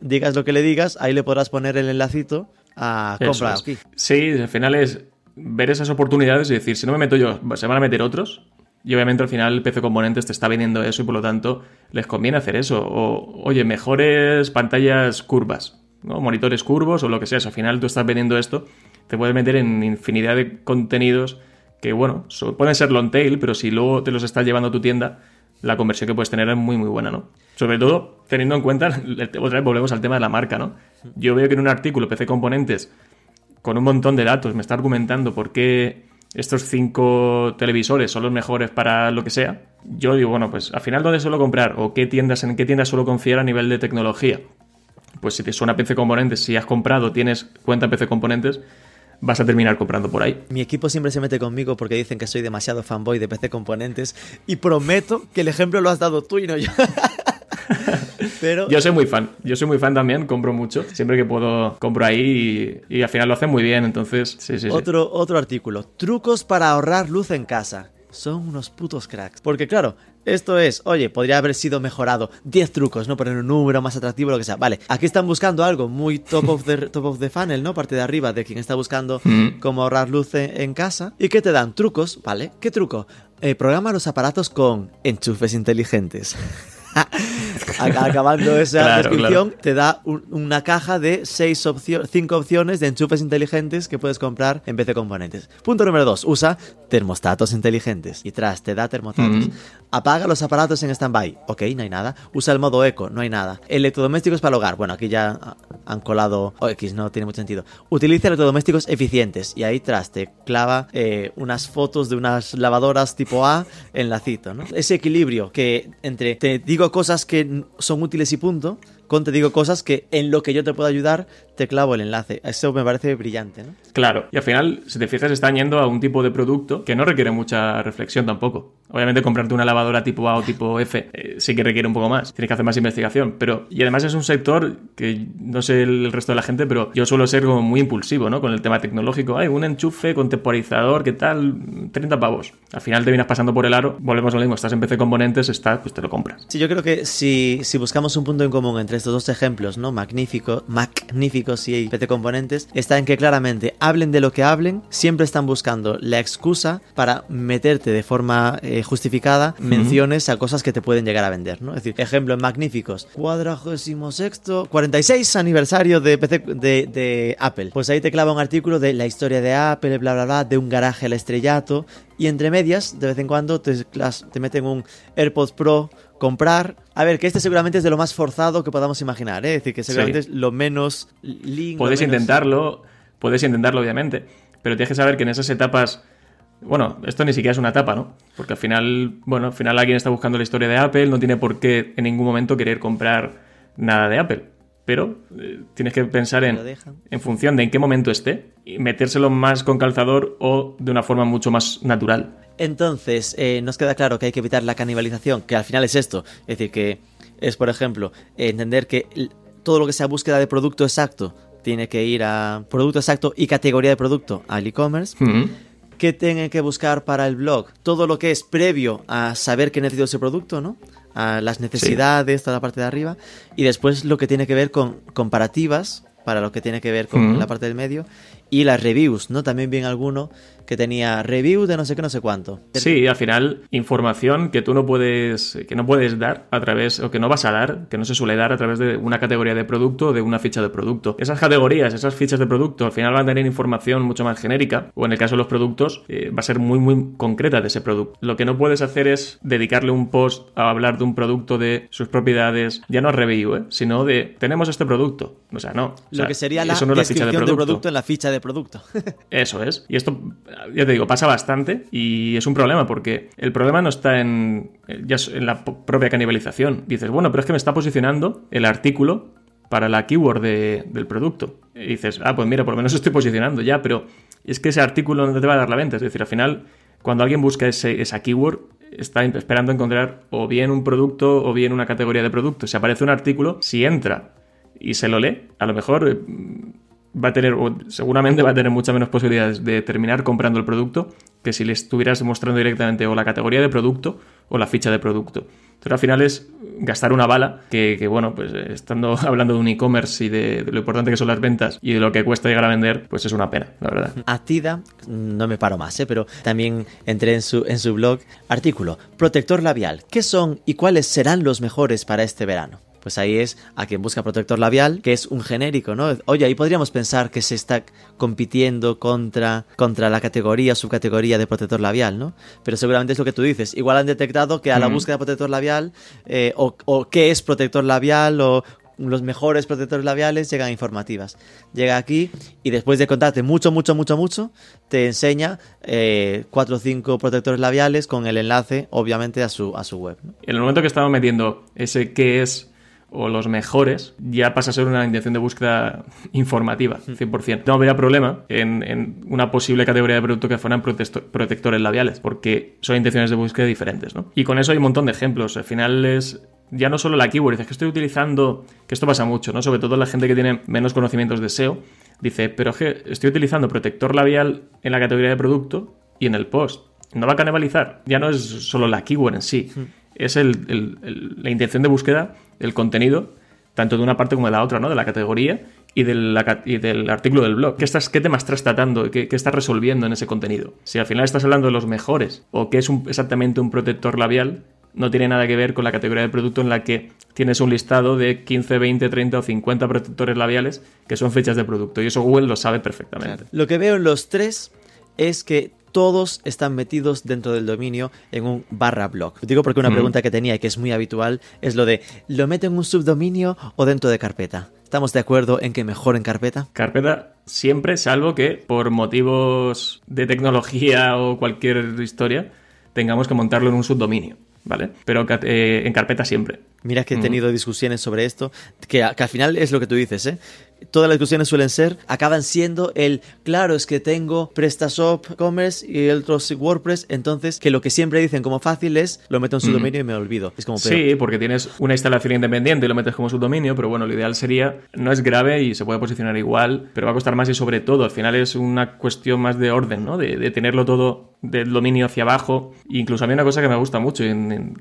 digas lo que le digas, ahí le podrás poner el enlacito a compra es. aquí. Sí, al final es ver esas oportunidades y decir, si no me meto yo, se van a meter otros. Y obviamente al final el PC Componentes te está vendiendo eso y por lo tanto les conviene hacer eso. O, oye, mejores pantallas curvas, ¿no? monitores curvos o lo que sea. Si al final tú estás vendiendo esto, te puedes meter en infinidad de contenidos que, bueno, pueden ser long tail, pero si luego te los estás llevando a tu tienda, la conversión que puedes tener es muy, muy buena, ¿no? Sobre todo teniendo en cuenta, otra vez volvemos al tema de la marca, ¿no? Yo veo que en un artículo PC Componentes con un montón de datos, me está argumentando por qué estos cinco televisores son los mejores para lo que sea, yo digo, bueno, pues al final, ¿dónde suelo comprar? ¿O qué tiendas, en qué tiendas suelo confiar a nivel de tecnología? Pues si te suena PC Componentes, si has comprado, tienes cuenta en PC Componentes, vas a terminar comprando por ahí. Mi equipo siempre se mete conmigo porque dicen que soy demasiado fanboy de PC Componentes y prometo que el ejemplo lo has dado tú y no yo. Pero Yo soy muy fan, yo soy muy fan también, compro mucho. Siempre que puedo, compro ahí y, y al final lo hacen muy bien, entonces, sí, sí, sí. otro, otro artículo. Trucos para ahorrar luz en casa. Son unos putos cracks. Porque claro, esto es, oye, podría haber sido mejorado. 10 trucos, ¿no? Poner un número más atractivo, lo que sea. Vale, aquí están buscando algo muy top of the, top of the funnel, ¿no? Parte de arriba de quien está buscando Mm. cómo ahorrar luz en, en casa. ¿Y qué te dan? Trucos, ¿vale? ¿Qué truco? Eh, programa los aparatos con enchufes inteligentes. Ac- Acabando esa Claro, descripción, te da un- una caja de seis opcio- cinco opciones de enchufes inteligentes que puedes comprar en PC Componentes. Punto número 2. Usa termostatos inteligentes. Y tras, te da termostatos. Mm. Apaga los aparatos en stand-by. Ok, no hay nada. Usa el modo eco. No hay nada. Electrodomésticos para hogar. Bueno, aquí ya han colado OX, no tiene mucho sentido. Utiliza electrodomésticos eficientes. Y ahí tras te clava eh, unas fotos de unas lavadoras tipo A en lacito, ¿no? Ese equilibrio que entre te digo cosas que son útiles y punto, con te digo cosas que en lo que yo te puedo ayudar, te clavo el enlace. Eso me parece brillante, ¿no? Claro, y al final, si te fijas, están yendo a un tipo de producto que no requiere mucha reflexión tampoco. Obviamente, comprarte una lavadora tipo A o tipo F eh, sí que requiere un poco más, tienes que hacer más investigación, pero y además es un sector que no sé el resto de la gente, pero yo suelo ser como muy impulsivo, ¿no? Con el tema tecnológico. Hay un enchufe con temporizador, ¿qué tal? 30 pavos. Al final te vienes pasando por el aro, volvemos a lo mismo, estás en PC Componentes, está, pues te lo compras. Sí, yo creo que si, si buscamos un punto en común entre estos dos ejemplos, ¿no? Magnífico, magníficos y PC componentes, está en que claramente hablen de lo que hablen, siempre están buscando la excusa para meterte de forma eh, justificada menciones a cosas que te pueden llegar a vender, ¿no? Es decir, ejemplo en magníficos, cuadragésimo sexto, 46 aniversario de PC de, de Apple. Pues ahí te clava un artículo de la historia de Apple, bla bla bla, de un garaje al estrellato, y entre medias, de vez en cuando te meten un AirPods Pro comprar. A ver, que este seguramente es de lo más forzado que podamos imaginar, ¿eh? Es decir, que seguramente Sí. es lo menos lindo. Puedes menos- intentarlo, puedes intentarlo, obviamente, pero tienes que saber que en esas etapas. Bueno, esto ni siquiera es una etapa, ¿no? Porque al final, bueno, al final alguien está buscando la historia de Apple, no tiene por qué en ningún momento querer comprar nada de Apple. Pero eh, tienes que pensar en, función de en qué momento esté y metérselo más con calzador o de una forma mucho más natural. Entonces, eh, nos queda claro que hay que evitar la canibalización, que al final es esto. Es decir, que es, por ejemplo, entender que todo lo que sea búsqueda de producto exacto tiene que ir a producto exacto y categoría de producto al e-commerce. Ujú. ¿Qué tienen que buscar para el blog? Todo lo que es previo a saber que necesito ese producto, ¿no? A las necesidades, toda la parte de arriba. Y después lo que tiene que ver con comparativas, para lo que tiene que ver con Ujú. la parte del medio. Y las reviews, ¿no? También vi en alguno que tenía review de no sé qué, no sé cuánto. Sí, al final, información que tú no puedes, que no puedes dar a través, o que no vas a dar, que no se suele dar a través de una categoría de producto o de una ficha de producto. Esas categorías, esas fichas de producto, al final van a tener información mucho más genérica, o en el caso de los productos, eh, va a ser muy, muy concreta de ese producto. Lo que no puedes hacer es dedicarle un post a hablar de un producto, de sus propiedades, ya no review, ¿eh? sino de, tenemos este producto. O sea, no. O Lo que sería la eso no es la ficha de producto. producto en la ficha de producto. Eso es. Y esto, ya te digo, pasa bastante y es un problema porque el problema no está en, ya es en la propia canibalización. Dices, bueno, pero es que me está posicionando el artículo para la keyword de- del producto. Y dices, ah, pues mira, por lo menos estoy posicionando ya, pero es que ese artículo no te va a dar la venta. Es decir, al final, cuando alguien busca ese, esa keyword, está esperando encontrar o bien un producto o bien una categoría de producto. Si aparece un artículo, si entra y se lo lee, a lo mejor eh, va a tener, o seguramente va a tener muchas menos posibilidades de terminar comprando el producto que si le estuvieras mostrando directamente o la categoría de producto o la ficha de producto. Entonces al final es gastar una bala que, bueno, pues estando hablando de un e-commerce y de, lo importante que son las ventas y de lo que cuesta llegar a vender, pues es una pena, la verdad. Atida, no me paro más, ¿eh? pero también entré en su, en su blog, artículo, protector labial, ¿qué son y cuáles serán los mejores para este verano? Pues ahí es a quien busca protector labial, que es un genérico, ¿no? Oye, ahí podríamos pensar que se está compitiendo contra, contra la categoría, subcategoría de protector labial, ¿no? Pero seguramente es lo que tú dices. Igual han detectado que a la búsqueda de protector labial, eh, o, o qué es protector labial, o los mejores protectores labiales llegan informativas. Llega aquí y después de contarte mucho, mucho, mucho, mucho, te enseña eh, cuatro o cinco protectores labiales con el enlace, obviamente, a su, a su web. En el momento que estamos metiendo ese qué es o los mejores, ya pasa a ser una intención de búsqueda informativa, 100%. No habría problema en, una posible categoría de producto que fueran protectores labiales, porque son intenciones de búsqueda diferentes, ¿no? Y con eso hay un montón de ejemplos. Al final es ya no solo la keyword, dices que estoy utilizando, que esto pasa mucho, ¿no? Sobre todo la gente que tiene menos conocimientos de SEO, dice, pero que estoy utilizando protector labial en la categoría de producto y en el post. No va a canibalizar. Ya no es solo la keyword en sí es la intención de búsqueda, el contenido, tanto de una parte como de la otra, ¿no? De la categoría y, del artículo del blog. ¿Qué, estás, qué tema estás tratando? ¿Qué, ¿Qué, estás resolviendo en ese contenido? Si al final estás hablando de los mejores o qué es exactamente un protector labial, no tiene nada que ver con la categoría de producto en la que tienes un listado de 15, 20, 30 o 50 protectores labiales que son fechas de producto. Y eso Google lo sabe perfectamente. Lo que veo en los tres es que todos están metidos dentro del dominio en un barra blog. Digo porque una pregunta que tenía y que es muy habitual es lo de ¿lo meto en un subdominio o dentro de carpeta? ¿Estamos de acuerdo en que mejor en carpeta? Carpeta siempre, salvo que por motivos de tecnología o cualquier historia tengamos que montarlo en un subdominio. ¿vale? Pero eh, en carpeta siempre. Mira que he tenido discusiones sobre esto, que, que, al final es lo que tú dices, ¿eh? todas las discusiones suelen ser, acaban siendo el, claro, es que tengo PrestaShop Commerce y el otro WordPress, entonces que lo que siempre dicen como fácil es, lo meto en su dominio y me olvido. Es como Sí, porque tienes una instalación independiente y lo metes como subdominio, pero bueno, lo ideal sería, no es grave y se puede posicionar igual, pero va a costar más y sobre todo, al final es una cuestión más de orden, ¿no? De, de tenerlo todo del dominio hacia abajo. incluso a mí una cosa que me gusta mucho,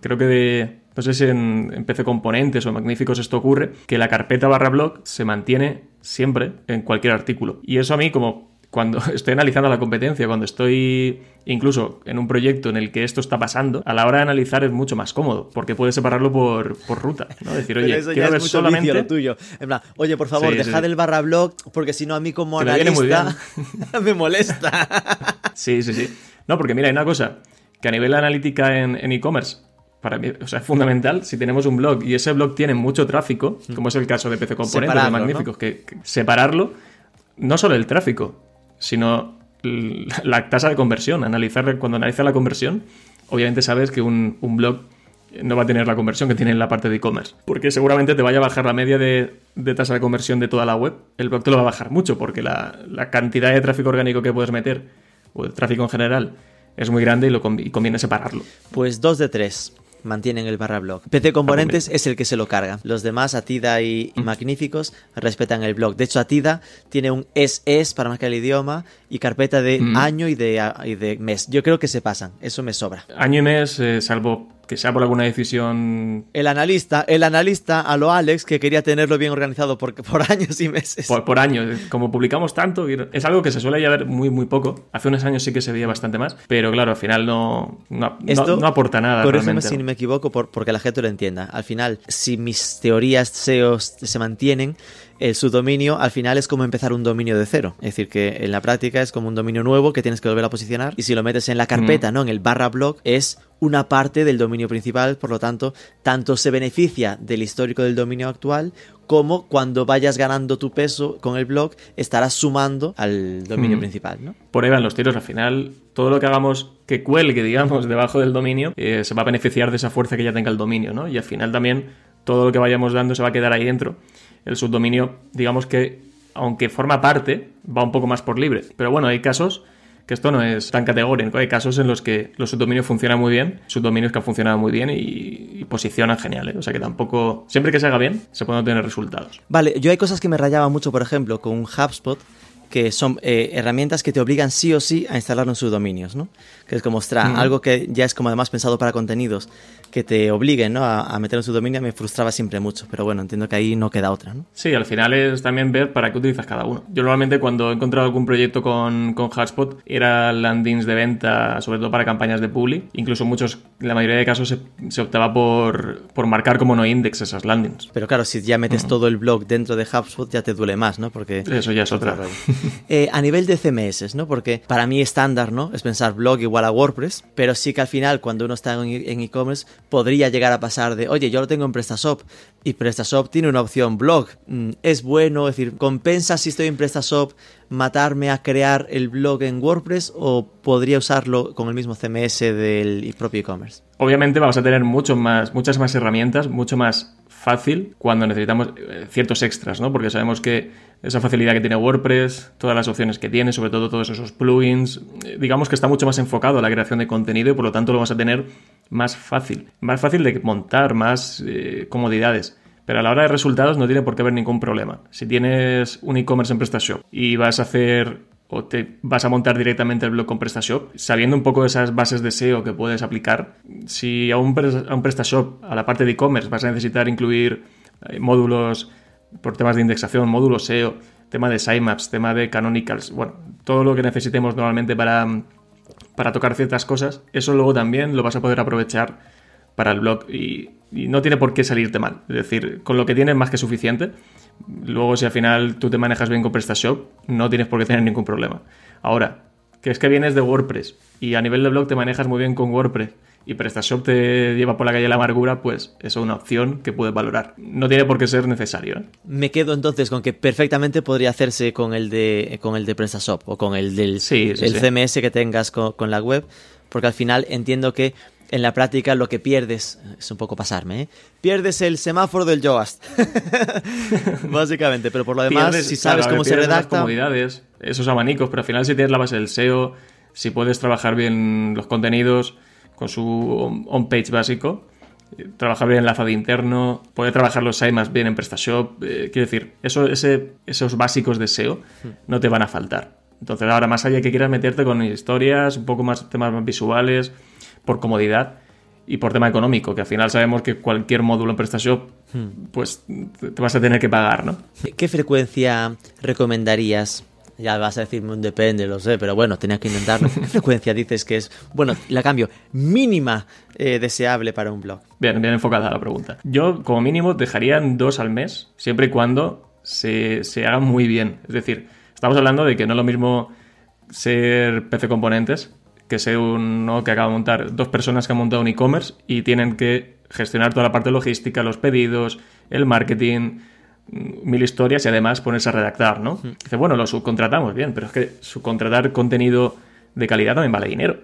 creo que de, no sé si en, PC Componentes o Magníficos esto ocurre, que la carpeta barra blog se mantiene siempre en cualquier artículo. Y eso a mí como cuando estoy analizando la competencia, cuando estoy incluso en un proyecto en el que esto está pasando, a la hora de analizar es mucho más cómodo, porque puedes separarlo por, ruta, ¿no? Decir, oye, quiero ver solamente... lo tuyo. En plan, oye, por favor, dejad el barra blog, porque si no a mí como analista me, me molesta. sí, sí, sí. No, porque mira, hay una cosa, que a nivel analítica en e-commerce, para mí, o sea, es fundamental si tenemos un blog y ese blog tiene mucho tráfico, mm. como es el caso de PC Componentes, de Magníficos, que, separarlo, no solo el tráfico, sino la tasa de conversión. Analizar, cuando analizas la conversión, obviamente sabes que un, blog no va a tener la conversión que tiene en la parte de e-commerce. Porque seguramente te vaya a bajar la media de, tasa de conversión de toda la web. El blog te lo va a bajar mucho porque la, la cantidad de tráfico orgánico que puedes meter, o el tráfico en general, es muy grande y, lo, conviene separarlo. Pues dos de tres mantienen el barra blog. PC Componentes es el que se lo carga. Los demás, Atida y, mm. Magníficos, respetan el blog. De hecho, Atida tiene un es para marcar el idioma y carpeta de mm. año y de, y de mes. Yo creo que se pasan. Eso me sobra. Año y mes, eh, salvo que sea por alguna decisión. El analista, el analista a lo Alex que quería tenerlo bien organizado por, por años y meses. Por, años. Como publicamos tanto, es algo que se suele ya ver muy, muy poco. Hace unos años sí que se veía bastante más, pero claro, al final no, no, no, aporta nada. Corrígeme si me equivoco, por, porque la gente lo entienda. Al final, si mis teorías SEO se mantienen, el subdominio al final es como empezar un dominio de cero. Es decir, que en la práctica es como un dominio nuevo que tienes que volver a posicionar. Y si lo metes en la carpeta, ¿no? En el barra blog, es una parte del dominio principal. Por lo tanto, tanto se beneficia del histórico del dominio actual como cuando vayas ganando tu peso con el blog, estarás sumando al dominio principal, ¿no? Por ahí van los tiros. Al final, todo lo que hagamos que cuelgue, digamos, debajo del dominio, eh, se va a beneficiar de esa fuerza que ya tenga el dominio, ¿no? Y al final también todo lo que vayamos dando se va a quedar ahí dentro el subdominio, digamos que, aunque forma parte, va un poco más por libre. Pero bueno, hay casos que esto no es tan categórico. Hay casos en los que los subdominios funcionan muy bien, subdominios que han funcionado muy bien y, posicionan genial. ¿eh? O sea que tampoco, siempre que se haga bien, se pueden obtener resultados. Vale, yo hay cosas que me rayaban mucho, por ejemplo, con HubSpot que son eh, herramientas que te obligan sí o sí a instalarlo en sus dominios, ¿no? Que es como, ostras, algo que ya es como además pensado para contenidos, que te obliguen ¿no? a, a meter en su dominio, me frustraba siempre mucho. Pero bueno, entiendo que ahí no queda otra, ¿no? Sí, al final es también ver para qué utilizas cada uno. Yo normalmente cuando he encontrado algún proyecto con, con Hotspot, era landings de venta, sobre todo para campañas de publi. Incluso muchos, la mayoría de casos, se, se optaba por, por, marcar como no index esas landings. Pero claro, si ya metes todo el blog dentro de HubSpot, ya te duele más, ¿no? Porque... Eso ya es otra. eh, a nivel de CMS, ¿no? Porque para mí estándar, ¿no? Es pensar blog igual a WordPress, pero sí que al final cuando uno está en e-commerce podría llegar a pasar de, oye, yo lo tengo en PrestaShop y PrestaShop tiene una opción blog. Mm, es bueno, es decir, ¿compensa si estoy en PrestaShop matarme a crear el blog en WordPress o podría usarlo con el mismo CMS del propio e-commerce? Obviamente vamos a tener más, muchas más herramientas, mucho más fácil cuando necesitamos eh, ciertos extras, ¿no? Porque sabemos que esa facilidad que tiene WordPress, todas las opciones que tiene, sobre todo todos esos plugins, eh, digamos que está mucho más enfocado a la creación de contenido y por lo tanto lo vamos a tener más fácil, más fácil de montar, más eh, comodidades. Pero a la hora de resultados no tiene por qué haber ningún problema. Si tienes un e-commerce en PrestaShop y vas a hacer o te vas a montar directamente el blog con PrestaShop, sabiendo un poco de esas bases de SEO que puedes aplicar, si a un, a un PrestaShop, a la parte de e-commerce, vas a necesitar incluir eh, módulos por temas de indexación, módulos SEO, tema de sitemaps, tema de canonicals, bueno, todo lo que necesitemos normalmente para, para tocar ciertas cosas, eso luego también lo vas a poder aprovechar para el blog y, y no tiene por qué salirte mal. Es decir, con lo que tienes más que suficiente. Luego, si al final tú te manejas bien con PrestaShop, no tienes por qué tener ningún problema. Ahora, que es que vienes de WordPress y a nivel de blog te manejas muy bien con WordPress y PrestaShop te lleva por la calle la amargura, pues eso es una opción que puedes valorar. No tiene por qué ser necesario. ¿eh? Me quedo entonces con que perfectamente podría hacerse con el de, con el de PrestaShop o con el del sí, sí, el sí. CMS que tengas con, con la web, porque al final entiendo que en la práctica lo que pierdes, es un poco pasarme, ¿eh? pierdes el semáforo del Yoast. Básicamente, pero por lo demás, Pierdes, si sabes claro, cómo se redacta. comodidades, esos abanicos, pero al final si tienes la base del SEO, si puedes trabajar bien los contenidos con su on-page básico, eh, trabajar bien el enlazado interno, poder trabajar los sitemaps bien en PrestaShop, eh, quiero decir, eso, ese, esos básicos de SEO no te van a faltar. Entonces ahora más allá que quieras meterte con historias, un poco más temas más visuales, por comodidad y por tema económico, que al final sabemos que cualquier módulo en PrestaShop, pues te vas a tener que pagar, ¿no? ¿Qué frecuencia recomendarías? Ya vas a decirme un depende, lo sé, pero bueno, tenías que intentarlo. ¿Qué frecuencia dices que es, bueno, la cambio, mínima eh, deseable para un blog? Bien, bien enfocada la pregunta. Yo, como mínimo, dejaría dos al mes, siempre y cuando se, se hagan muy bien. Es decir, estamos hablando de que no es lo mismo ser PC Componentes que ser uno que acaba de montar dos personas que han montado un e-commerce y tienen que gestionar toda la parte logística, los pedidos, el marketing, mil historias y además ponerse a redactar, ¿no? Dice, bueno, lo subcontratamos, bien, pero es que subcontratar contenido de calidad también vale dinero.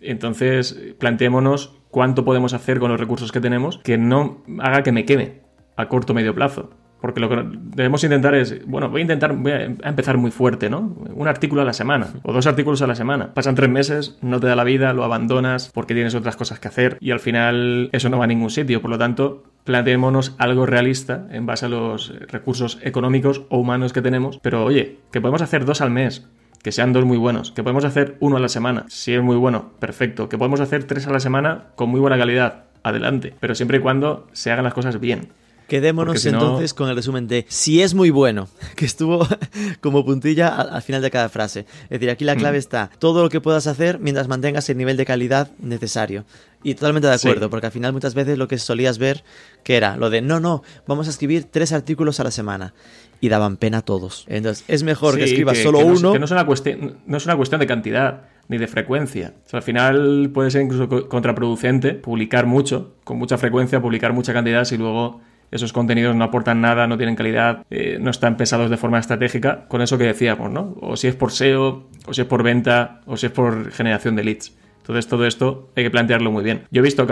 Entonces, planteémonos cuánto podemos hacer con los recursos que tenemos que no haga que me queme a corto o medio plazo. Porque lo que debemos intentar es, bueno, voy a intentar, voy a empezar muy fuerte, ¿no? Un artículo a la semana o dos artículos a la semana. Pasan tres meses, no te da la vida, lo abandonas porque tienes otras cosas que hacer y al final eso no va a ningún sitio. Por lo tanto, planteémonos algo realista en base a los recursos económicos o humanos que tenemos. Pero oye, que podemos hacer dos al mes, que sean dos muy buenos, que podemos hacer uno a la semana, si es muy bueno, perfecto, que podemos hacer tres a la semana con muy buena calidad, adelante, pero siempre y cuando se hagan las cosas bien. Quedémonos si no... entonces con el resumen de si es muy bueno, que estuvo como puntilla al, al, final de cada frase. Es decir, aquí la clave mm. está todo lo que puedas hacer mientras mantengas el nivel de calidad necesario. Y totalmente de acuerdo, sí. porque al final muchas veces lo que solías ver que era lo de no, no, vamos a escribir tres artículos a la semana. Y daban pena a todos. Entonces, es mejor sí, que escribas que, solo que no, uno. Que no es, una cuestión, no es una cuestión de cantidad ni de frecuencia. O sea, al final puede ser incluso contraproducente publicar mucho, con mucha frecuencia, publicar mucha cantidad si luego esos contenidos no aportan nada, no tienen calidad, eh, no están pensados de forma estratégica, con eso que decíamos, ¿no? O si es por SEO, o si es por venta, o si es por generación de leads. Entonces todo esto hay que plantearlo muy bien. Yo he visto,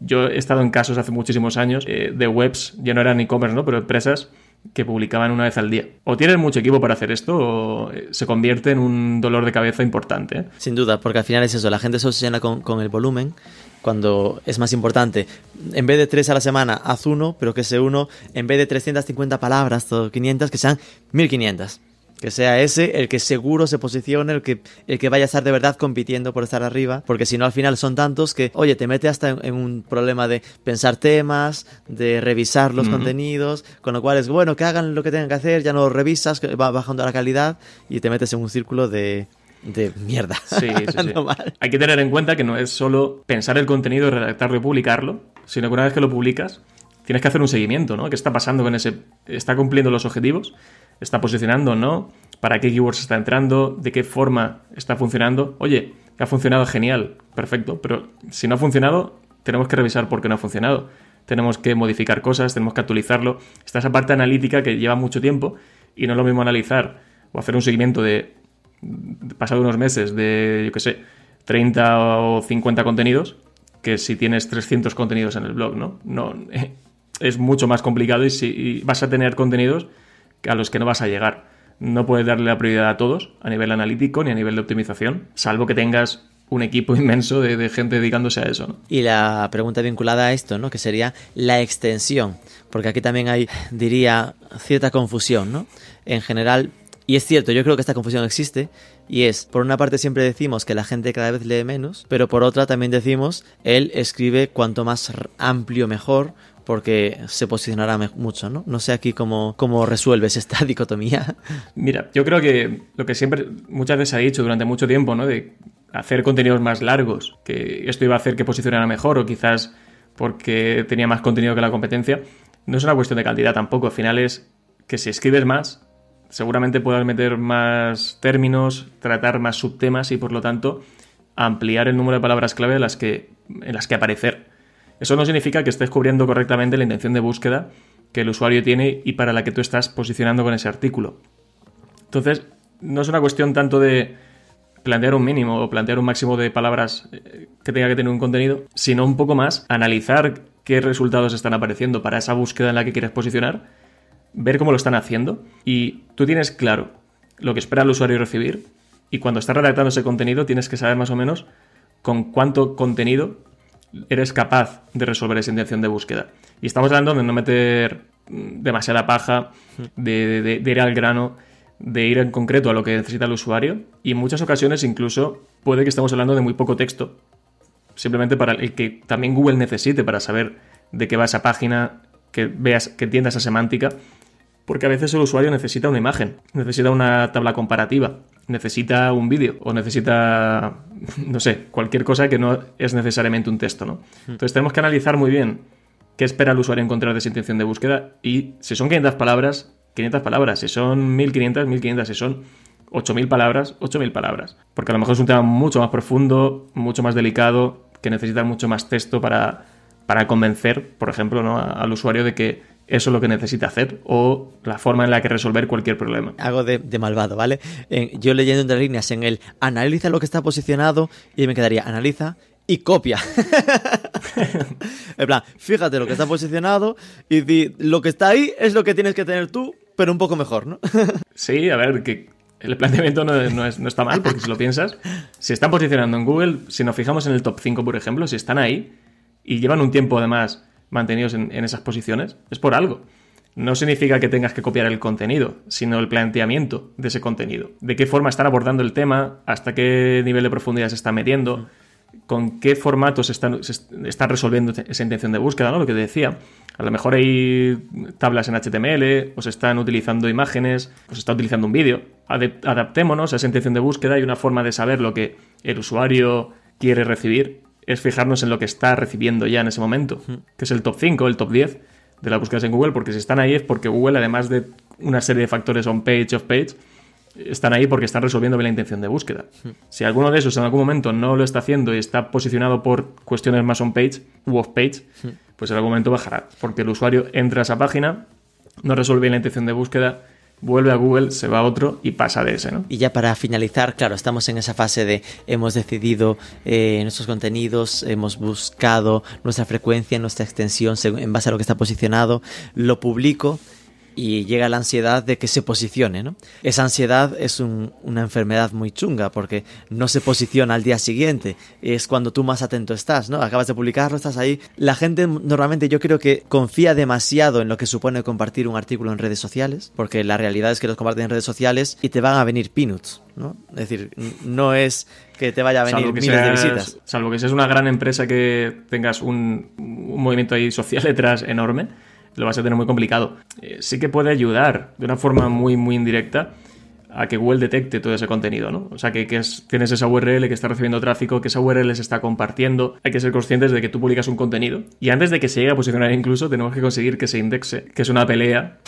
yo he estado en casos hace muchísimos años eh, de webs, ya no eran e-commerce, ¿no? Pero empresas que publicaban una vez al día. O tienes mucho equipo para hacer esto o eh, se convierte en un dolor de cabeza importante. Sin duda, porque al final es eso, la gente se obsesiona con el volumen cuando es más importante. En vez de tres a la semana, haz uno, pero que ese uno, en vez de 350 palabras o 500, que sean 1500. Que sea ese el que seguro se posicione, el que, el que vaya a estar de verdad compitiendo por estar arriba, porque si no al final son tantos que, oye, te mete hasta en, en un problema de pensar temas, de revisar los contenidos, con lo cual es bueno que hagan lo que tengan que hacer, ya no lo revisas, que va bajando la calidad y te metes en un círculo de, de mierda. Sí, sí, sí. Hay que tener en cuenta que no es solo pensar el contenido, redactarlo y publicarlo, sino que una vez que lo publicas, tienes que hacer un seguimiento, ¿no? ¿Qué está pasando con ese? ¿Está cumpliendo los objetivos? ¿Está posicionando o no? ¿Para qué keywords está entrando? ¿De qué forma está funcionando? Oye, ha funcionado genial, perfecto, pero si no ha funcionado, tenemos que revisar por qué no ha funcionado. Tenemos que modificar cosas, tenemos que actualizarlo. Está esa parte analítica que lleva mucho tiempo y no es lo mismo analizar o hacer un seguimiento de, pasado unos meses de, yo qué sé, 30 o 50 contenidos que si tienes 300 contenidos en el blog, ¿no? no es mucho más complicado y, si, vas a tener contenidos a los que no vas a llegar. No puedes darle la prioridad a todos a nivel analítico ni a nivel de optimización, salvo que tengas un equipo inmenso de, de gente dedicándose a eso. ¿no? Y la pregunta vinculada a esto, ¿no? Que sería la extensión, porque aquí también hay, diría, cierta confusión, ¿no? En general, y es cierto, yo creo que esta confusión existe, y es, por una parte siempre decimos que la gente cada vez lee menos, pero por otra también decimos, él escribe cuanto más amplio mejor, porque se posicionará mucho, ¿no? No sé aquí cómo, cómo resuelves esta dicotomía. Mira, yo creo que lo que siempre, muchas veces ha dicho durante mucho tiempo, ¿no? De hacer contenidos más largos, que esto iba a hacer que posicionara mejor o quizás porque tenía más contenido que la competencia, no es una cuestión de cantidad tampoco, al final es que si escribes más, seguramente puedas meter más términos, tratar más subtemas y por lo tanto ampliar el número de palabras clave en las que, en las que aparecer. Eso no significa que estés cubriendo correctamente la intención de búsqueda que el usuario tiene y para la que tú estás posicionando con ese artículo. Entonces, no es una cuestión tanto de plantear un mínimo o plantear un máximo de palabras eh, que tenga que tener un contenido, sino un poco más analizar qué resultados están apareciendo para esa búsqueda en la que quieres posicionar, ver cómo lo están haciendo y tú tienes claro lo que espera el usuario recibir y cuando estás redactando ese contenido tienes que saber más o menos con cuánto contenido eres capaz de resolver esa intención de búsqueda. Y estamos hablando de no meter demasiada paja, de, ir al grano, de ir en concreto a lo que necesita el usuario. Y en muchas ocasiones incluso puede que estemos hablando de muy poco texto. Simplemente para el que también Google necesite para saber de qué va esa página, que veas, que entienda esa semántica. Porque a veces el usuario necesita una imagen, necesita una tabla comparativa, necesita un vídeo o necesita, no sé, cualquier cosa que no es necesariamente un texto, ¿no? Entonces tenemos que analizar muy bien qué espera el usuario encontrar de esa intención de búsqueda y si son 500 palabras, 500 palabras, si son 1500, 1500, si son 8000 palabras, 8000 palabras. Porque a lo mejor es un tema mucho más profundo, mucho más delicado, que necesita mucho más texto para, para convencer, por ejemplo, ¿no? al usuario de que eso es lo que necesita hacer o la forma en la que resolver cualquier problema. Algo de, de malvado, ¿vale? En, yo leyendo entre líneas en el analiza lo que está posicionado y me quedaría analiza y copia. en plan, fíjate lo que está posicionado y di, lo que está ahí es lo que tienes que tener tú, pero un poco mejor, ¿no? sí, a ver, que el planteamiento no, no, es, no, está mal, porque si lo piensas, si están posicionando en Google, si nos fijamos en el top 5, por ejemplo, si están ahí y llevan un tiempo además mantenidos en, en, esas posiciones, es por algo. No significa que tengas que copiar el contenido, sino el planteamiento de ese contenido. De qué forma están abordando el tema, hasta qué nivel de profundidad se está metiendo, con qué formatos están, se están resolviendo esa intención de búsqueda, ¿no? Lo que decía. A lo mejor hay tablas en HTML, o se están utilizando imágenes, o se está utilizando un vídeo. Adaptémonos a esa intención de búsqueda y una forma de saber lo que el usuario quiere recibir es fijarnos en lo que está recibiendo ya en ese momento, que es el top 5, el top 10 de las búsquedas en Google, porque si están ahí es porque Google, además de una serie de factores on page, off page, están ahí porque están resolviendo bien la intención de búsqueda. Si alguno de esos en algún momento no lo está haciendo y está posicionado por cuestiones más on page u off page, pues en algún momento bajará, porque el usuario entra a esa página, no resuelve bien la intención de búsqueda vuelve a Google, se va a otro y pasa de ese, ¿no? Y ya para finalizar, claro, estamos en esa fase de hemos decidido eh, nuestros contenidos, hemos buscado nuestra frecuencia, nuestra extensión en base a lo que está posicionado, lo publico y llega la ansiedad de que se posicione, ¿no? Esa ansiedad es una enfermedad muy chunga porque no se posiciona al día siguiente, es cuando tú más atento estás, ¿no? Acabas de publicarlo, estás ahí. La gente normalmente yo creo que confía demasiado en lo que supone compartir un artículo en redes sociales, porque la realidad es que los comparten en redes sociales y te van a venir peanuts, ¿no? Es decir, no es que te vaya a venir miles de visitas. Salvo que seas una gran empresa que tengas un, un movimiento ahí social detrás enorme, lo vas a tener muy complicado. Eh, sí que puede ayudar de una forma muy, muy indirecta a que Google detecte todo ese contenido, ¿no? O sea, que, tienes esa URL que está recibiendo tráfico, que esa URL se está compartiendo. Hay que ser conscientes de que tú publicas un contenido. Y antes de que se llegue a posicionar incluso, tenemos que conseguir que se indexe, que es una pelea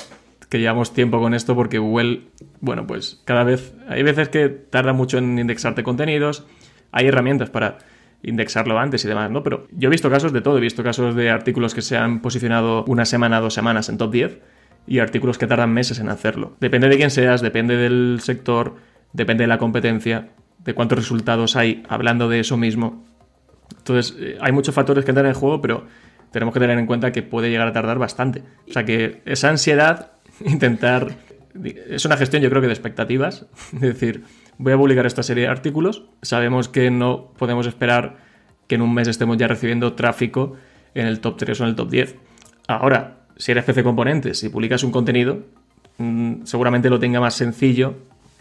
que llevamos tiempo con esto porque Google, bueno, pues cada vez, hay veces que tarda mucho en indexarte contenidos, hay herramientas para indexarlo antes y demás, ¿no? Pero yo he visto casos de todo, he visto casos de artículos que se han posicionado una semana, dos semanas en top 10 y artículos que tardan meses en hacerlo. Depende de quién seas, depende del sector, depende de la competencia, de cuántos resultados hay hablando de eso mismo. Entonces, eh, hay muchos factores que entran en juego, pero tenemos que tener en cuenta que puede llegar a tardar bastante. O sea que esa ansiedad, intentar... Es una gestión yo creo que de expectativas, es decir, voy a publicar esta serie de artículos. Sabemos que no podemos esperar que en un mes estemos ya recibiendo tráfico en el top 3 o en el top 10. Ahora, si eres PC Componentes y publicas un contenido, mm, seguramente lo tenga más sencillo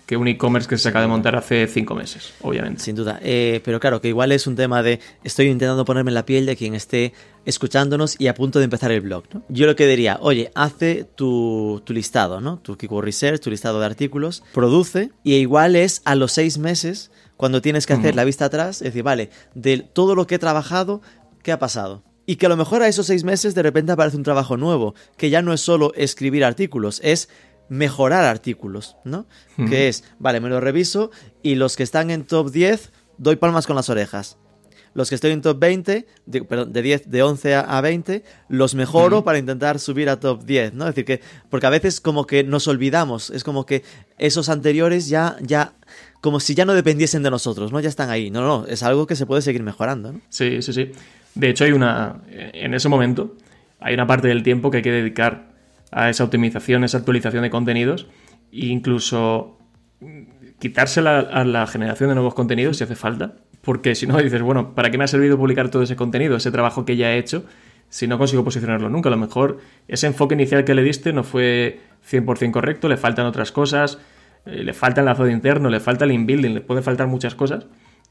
que un e-commerce que se acaba de montar hace cinco meses, obviamente. Sin duda. Eh, pero claro, que igual es un tema de estoy intentando ponerme en la piel de quien esté escuchándonos y a punto de empezar el blog. ¿no? Yo lo que diría, oye, hace tu, listado, ¿no? Tu keyword research, tu listado de artículos, produce y igual es a los seis meses cuando tienes que hacer la vista atrás, es decir, vale, de todo lo que he trabajado, ¿qué ha pasado? Y que a lo mejor a esos seis meses de repente aparece un trabajo nuevo, que ya no es solo escribir artículos, es mejorar artículos, ¿no? Que es, vale, me lo reviso y los que están en top 10 doy palmas con las orejas. Los que estoy en top 20, de, perdón, de 10, de 11 a 20, los mejoro para intentar subir a top 10, ¿no? Es decir, que, porque a veces como que nos olvidamos, es como que esos anteriores ya, ya, como si ya no dependiesen de nosotros, ¿no? Ya están ahí. No, no, es algo que se puede seguir mejorando, ¿no? Sí, sí, sí. De hecho, hay una, en ese momento, hay una parte del tiempo que hay que dedicar a esa optimización, esa actualización de contenidos e incluso quitársela a la generación de nuevos contenidos si hace falta. Porque si no, dices, bueno, ¿para qué me ha servido publicar todo ese contenido, ese trabajo que ya he hecho, si no consigo posicionarlo nunca? A lo mejor ese enfoque inicial que le diste no fue 100% correcto, le faltan otras cosas, eh, le falta el enlazo interno, le falta el inbuilding, le puede faltar muchas cosas.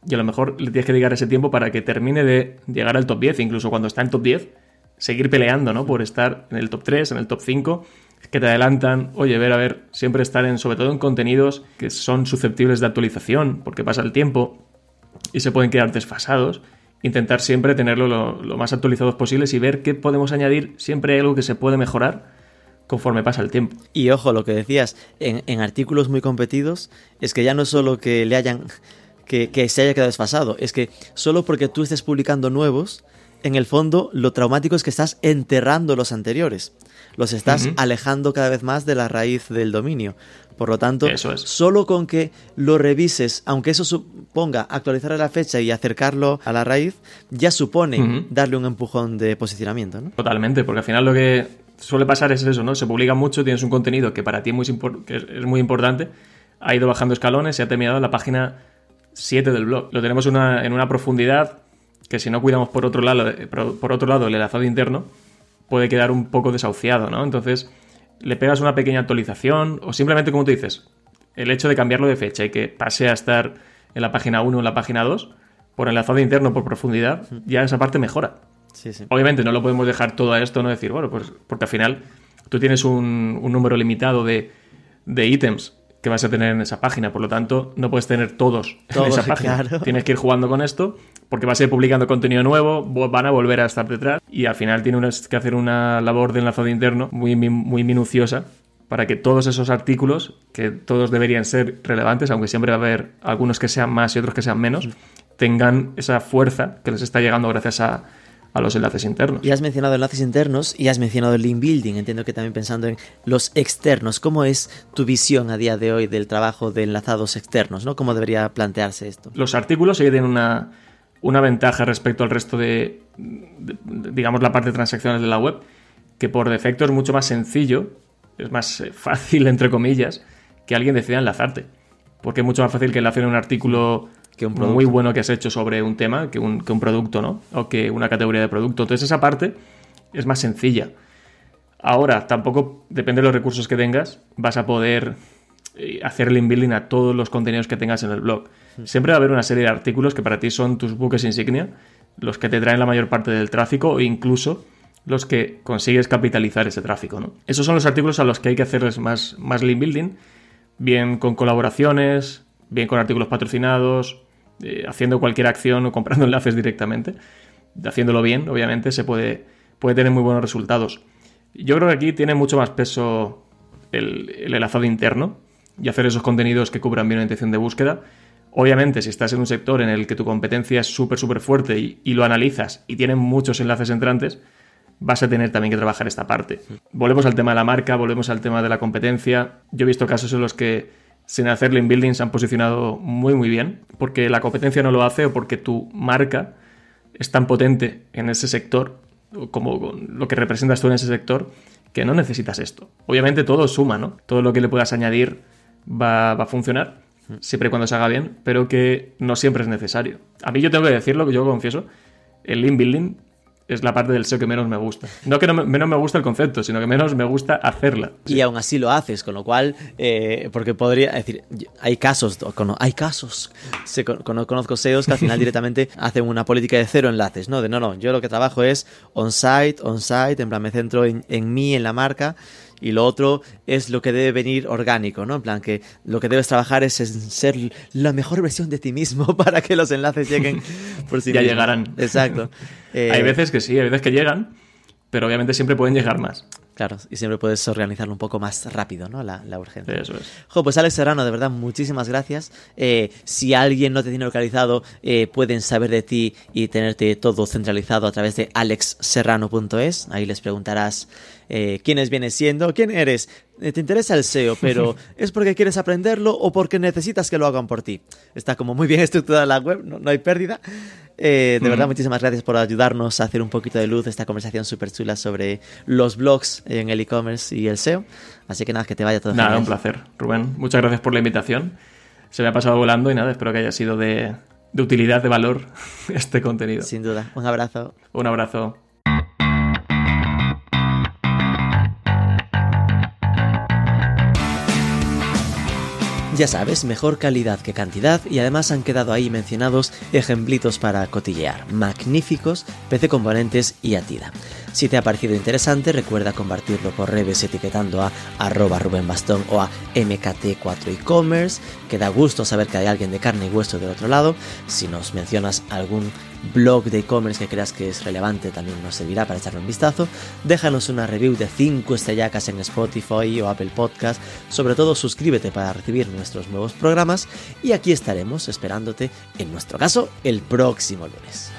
Y a lo mejor le tienes que dedicar ese tiempo para que termine de llegar al top 10, incluso cuando está en top 10, seguir peleando, ¿no? Por estar en el top 3, en el top 5, que te adelantan, oye, ver, a ver, siempre estar en, sobre todo en contenidos que son susceptibles de actualización, porque pasa el tiempo y se pueden quedar desfasados. Intentar siempre tenerlo lo, más actualizados posibles y ver qué podemos añadir. Siempre hay algo que se puede mejorar conforme pasa el tiempo. Y ojo, lo que decías, en, artículos muy competidos, es que ya no solo que le hayan. Que, que se haya quedado desfasado, es que solo porque tú estés publicando nuevos, en el fondo lo traumático es que estás enterrando los anteriores. Los estás alejando cada vez más de la raíz del dominio. Por lo tanto, solo con que lo revises, aunque eso suponga actualizar la fecha y acercarlo a la raíz, ya supone darle un empujón de posicionamiento. ¿no? Totalmente, porque al final lo que suele pasar es eso, ¿no? Se publica mucho, tienes un contenido que para ti es muy, que es muy importante, ha ido bajando escalones y ha terminado en la página 7 del blog. Lo tenemos en una profundidad que si no cuidamos por otro lado, por otro lado el enlazado interno, puede quedar un poco desahuciado, ¿no? Entonces, le pegas una pequeña actualización o simplemente, como tú dices, el hecho de cambiarlo de fecha y que pase a estar en la página 1 o en la página 2, por enlazado interno, por profundidad, ya esa parte mejora. Obviamente no lo podemos dejar todo a esto, no decir, bueno, pues porque al final tú tienes un, número limitado de, de ítems que vas a tener en esa página. Por lo tanto, no puedes tener todos, en esa página. Tienes que ir jugando con esto porque vas a ir publicando contenido nuevo, van a volver a estar detrás y al final tienes que hacer una labor de enlazado interno muy, muy minuciosa para que todos esos artículos, que todos deberían ser relevantes, aunque siempre va a haber algunos que sean más y otros que sean menos, tengan esa fuerza que les está llegando gracias a, a los enlaces internos. Y has mencionado enlaces internos y has mencionado el link building. Entiendo que también pensando en los externos. ¿Cómo es tu visión a día de hoy del trabajo de enlazados externos? ¿no? ¿Cómo debería plantearse esto? Los artículos sí tienen una, una ventaja respecto al resto de, digamos, la parte de transacciones de la web, que por defecto es mucho más sencillo es más eh, fácil, entre comillas, que alguien decida enlazarte. Porque es mucho más fácil que enlacen un artículo Que un muy bueno que has hecho sobre un tema que un, que un producto, ¿no? O que una categoría de producto. Entonces esa parte es más sencilla. Ahora, tampoco, depende de los recursos que tengas, vas a poder eh, hacer link building a todos los contenidos que tengas en el blog. Siempre va a haber una serie de artículos que para ti son tus buques insignia, los que te traen la mayor parte del tráfico e incluso los que consigues capitalizar ese tráfico. ¿no? Esos son los artículos a los que hay que hacerles más, más link building, bien con colaboraciones, bien con artículos patrocinados, eh, haciendo cualquier acción o comprando enlaces directamente. Haciéndolo bien, obviamente, se puede, puede tener muy buenos resultados. Yo creo que aquí tiene mucho más peso el, el enlazado interno y hacer esos contenidos que cubran bien la intención de búsqueda. Obviamente, si estás en un sector en el que tu competencia es súper, súper fuerte y, lo analizas y tienen muchos enlaces entrantes, vas a tener también que trabajar esta parte. Volvemos al tema de la marca, volvemos al tema de la competencia. Yo he visto casos en los que sin hacer link building se han posicionado muy, muy bien, porque la competencia no lo hace o porque tu marca es tan potente en ese sector, como lo que representas tú en ese sector, que no necesitas esto. Obviamente todo suma, ¿no? Todo lo que le puedas añadir va, va a funcionar, siempre y cuando se haga bien, pero que no siempre es necesario. A mí yo tengo que decirlo, que yo confieso, el link building es la parte del SEO que menos me gusta. No que no me, menos me gusta el concepto, sino que menos me gusta hacerla. Y aún así lo haces, con lo cual, eh, porque podría decir, hay casos, hay casos, se, conozco SEOs que al final directamente hacen una política de cero enlaces, ¿no? De no, no, yo lo que trabajo es on-site, on-site, en plan me centro en, en mí, en la marca, y lo otro es lo que debe venir orgánico, ¿no? En plan, que lo que debes trabajar es en ser la mejor versión de ti mismo para que los enlaces lleguen por sí Ya llegarán. Exacto. Eh, hay veces que sí, hay veces que llegan, pero obviamente siempre pueden llegar más. Claro, y siempre puedes organizarlo un poco más rápido, ¿no? La, la urgencia. Eso es. Jo, pues Alex Serrano, de verdad, muchísimas gracias. Eh, si alguien no te tiene localizado, eh, pueden saber de ti y tenerte todo centralizado a través de alexserrano.es. Ahí les preguntarás eh, quiénes vienes siendo, quién eres. Eh, te interesa el SEO, pero ¿es porque quieres aprenderlo o porque necesitas que lo hagan por ti? Está como muy bien estructurada la web, no, no hay pérdida. Eh, de verdad, muchísimas gracias por ayudarnos a hacer un poquito de luz esta conversación súper chula sobre los blogs en el e-commerce y el SEO. Así que nada, que te vaya todo Nada, genial. un placer, Rubén. Muchas gracias por la invitación. Se me ha pasado volando y nada, espero que haya sido de, de utilidad, de valor este contenido. Sin duda. Un abrazo. Un abrazo. Ya sabes, mejor calidad que cantidad y además han quedado ahí mencionados ejemplitos para cotillear, magníficos, PC Componentes y Atida. Si te ha parecido interesante, recuerda compartirlo por redes etiquetando a arroba Rubén Bastón o a MKT4 e-commerce, que da gusto saber que hay alguien de carne y hueso del otro lado. Si nos mencionas algún blog de e-commerce que creas que es relevante también nos servirá para echarle un vistazo. Déjanos una review de 5 estrellacas en Spotify o Apple Podcast. Sobre todo suscríbete para recibir nuestros nuevos programas y aquí estaremos esperándote en nuestro caso el próximo lunes.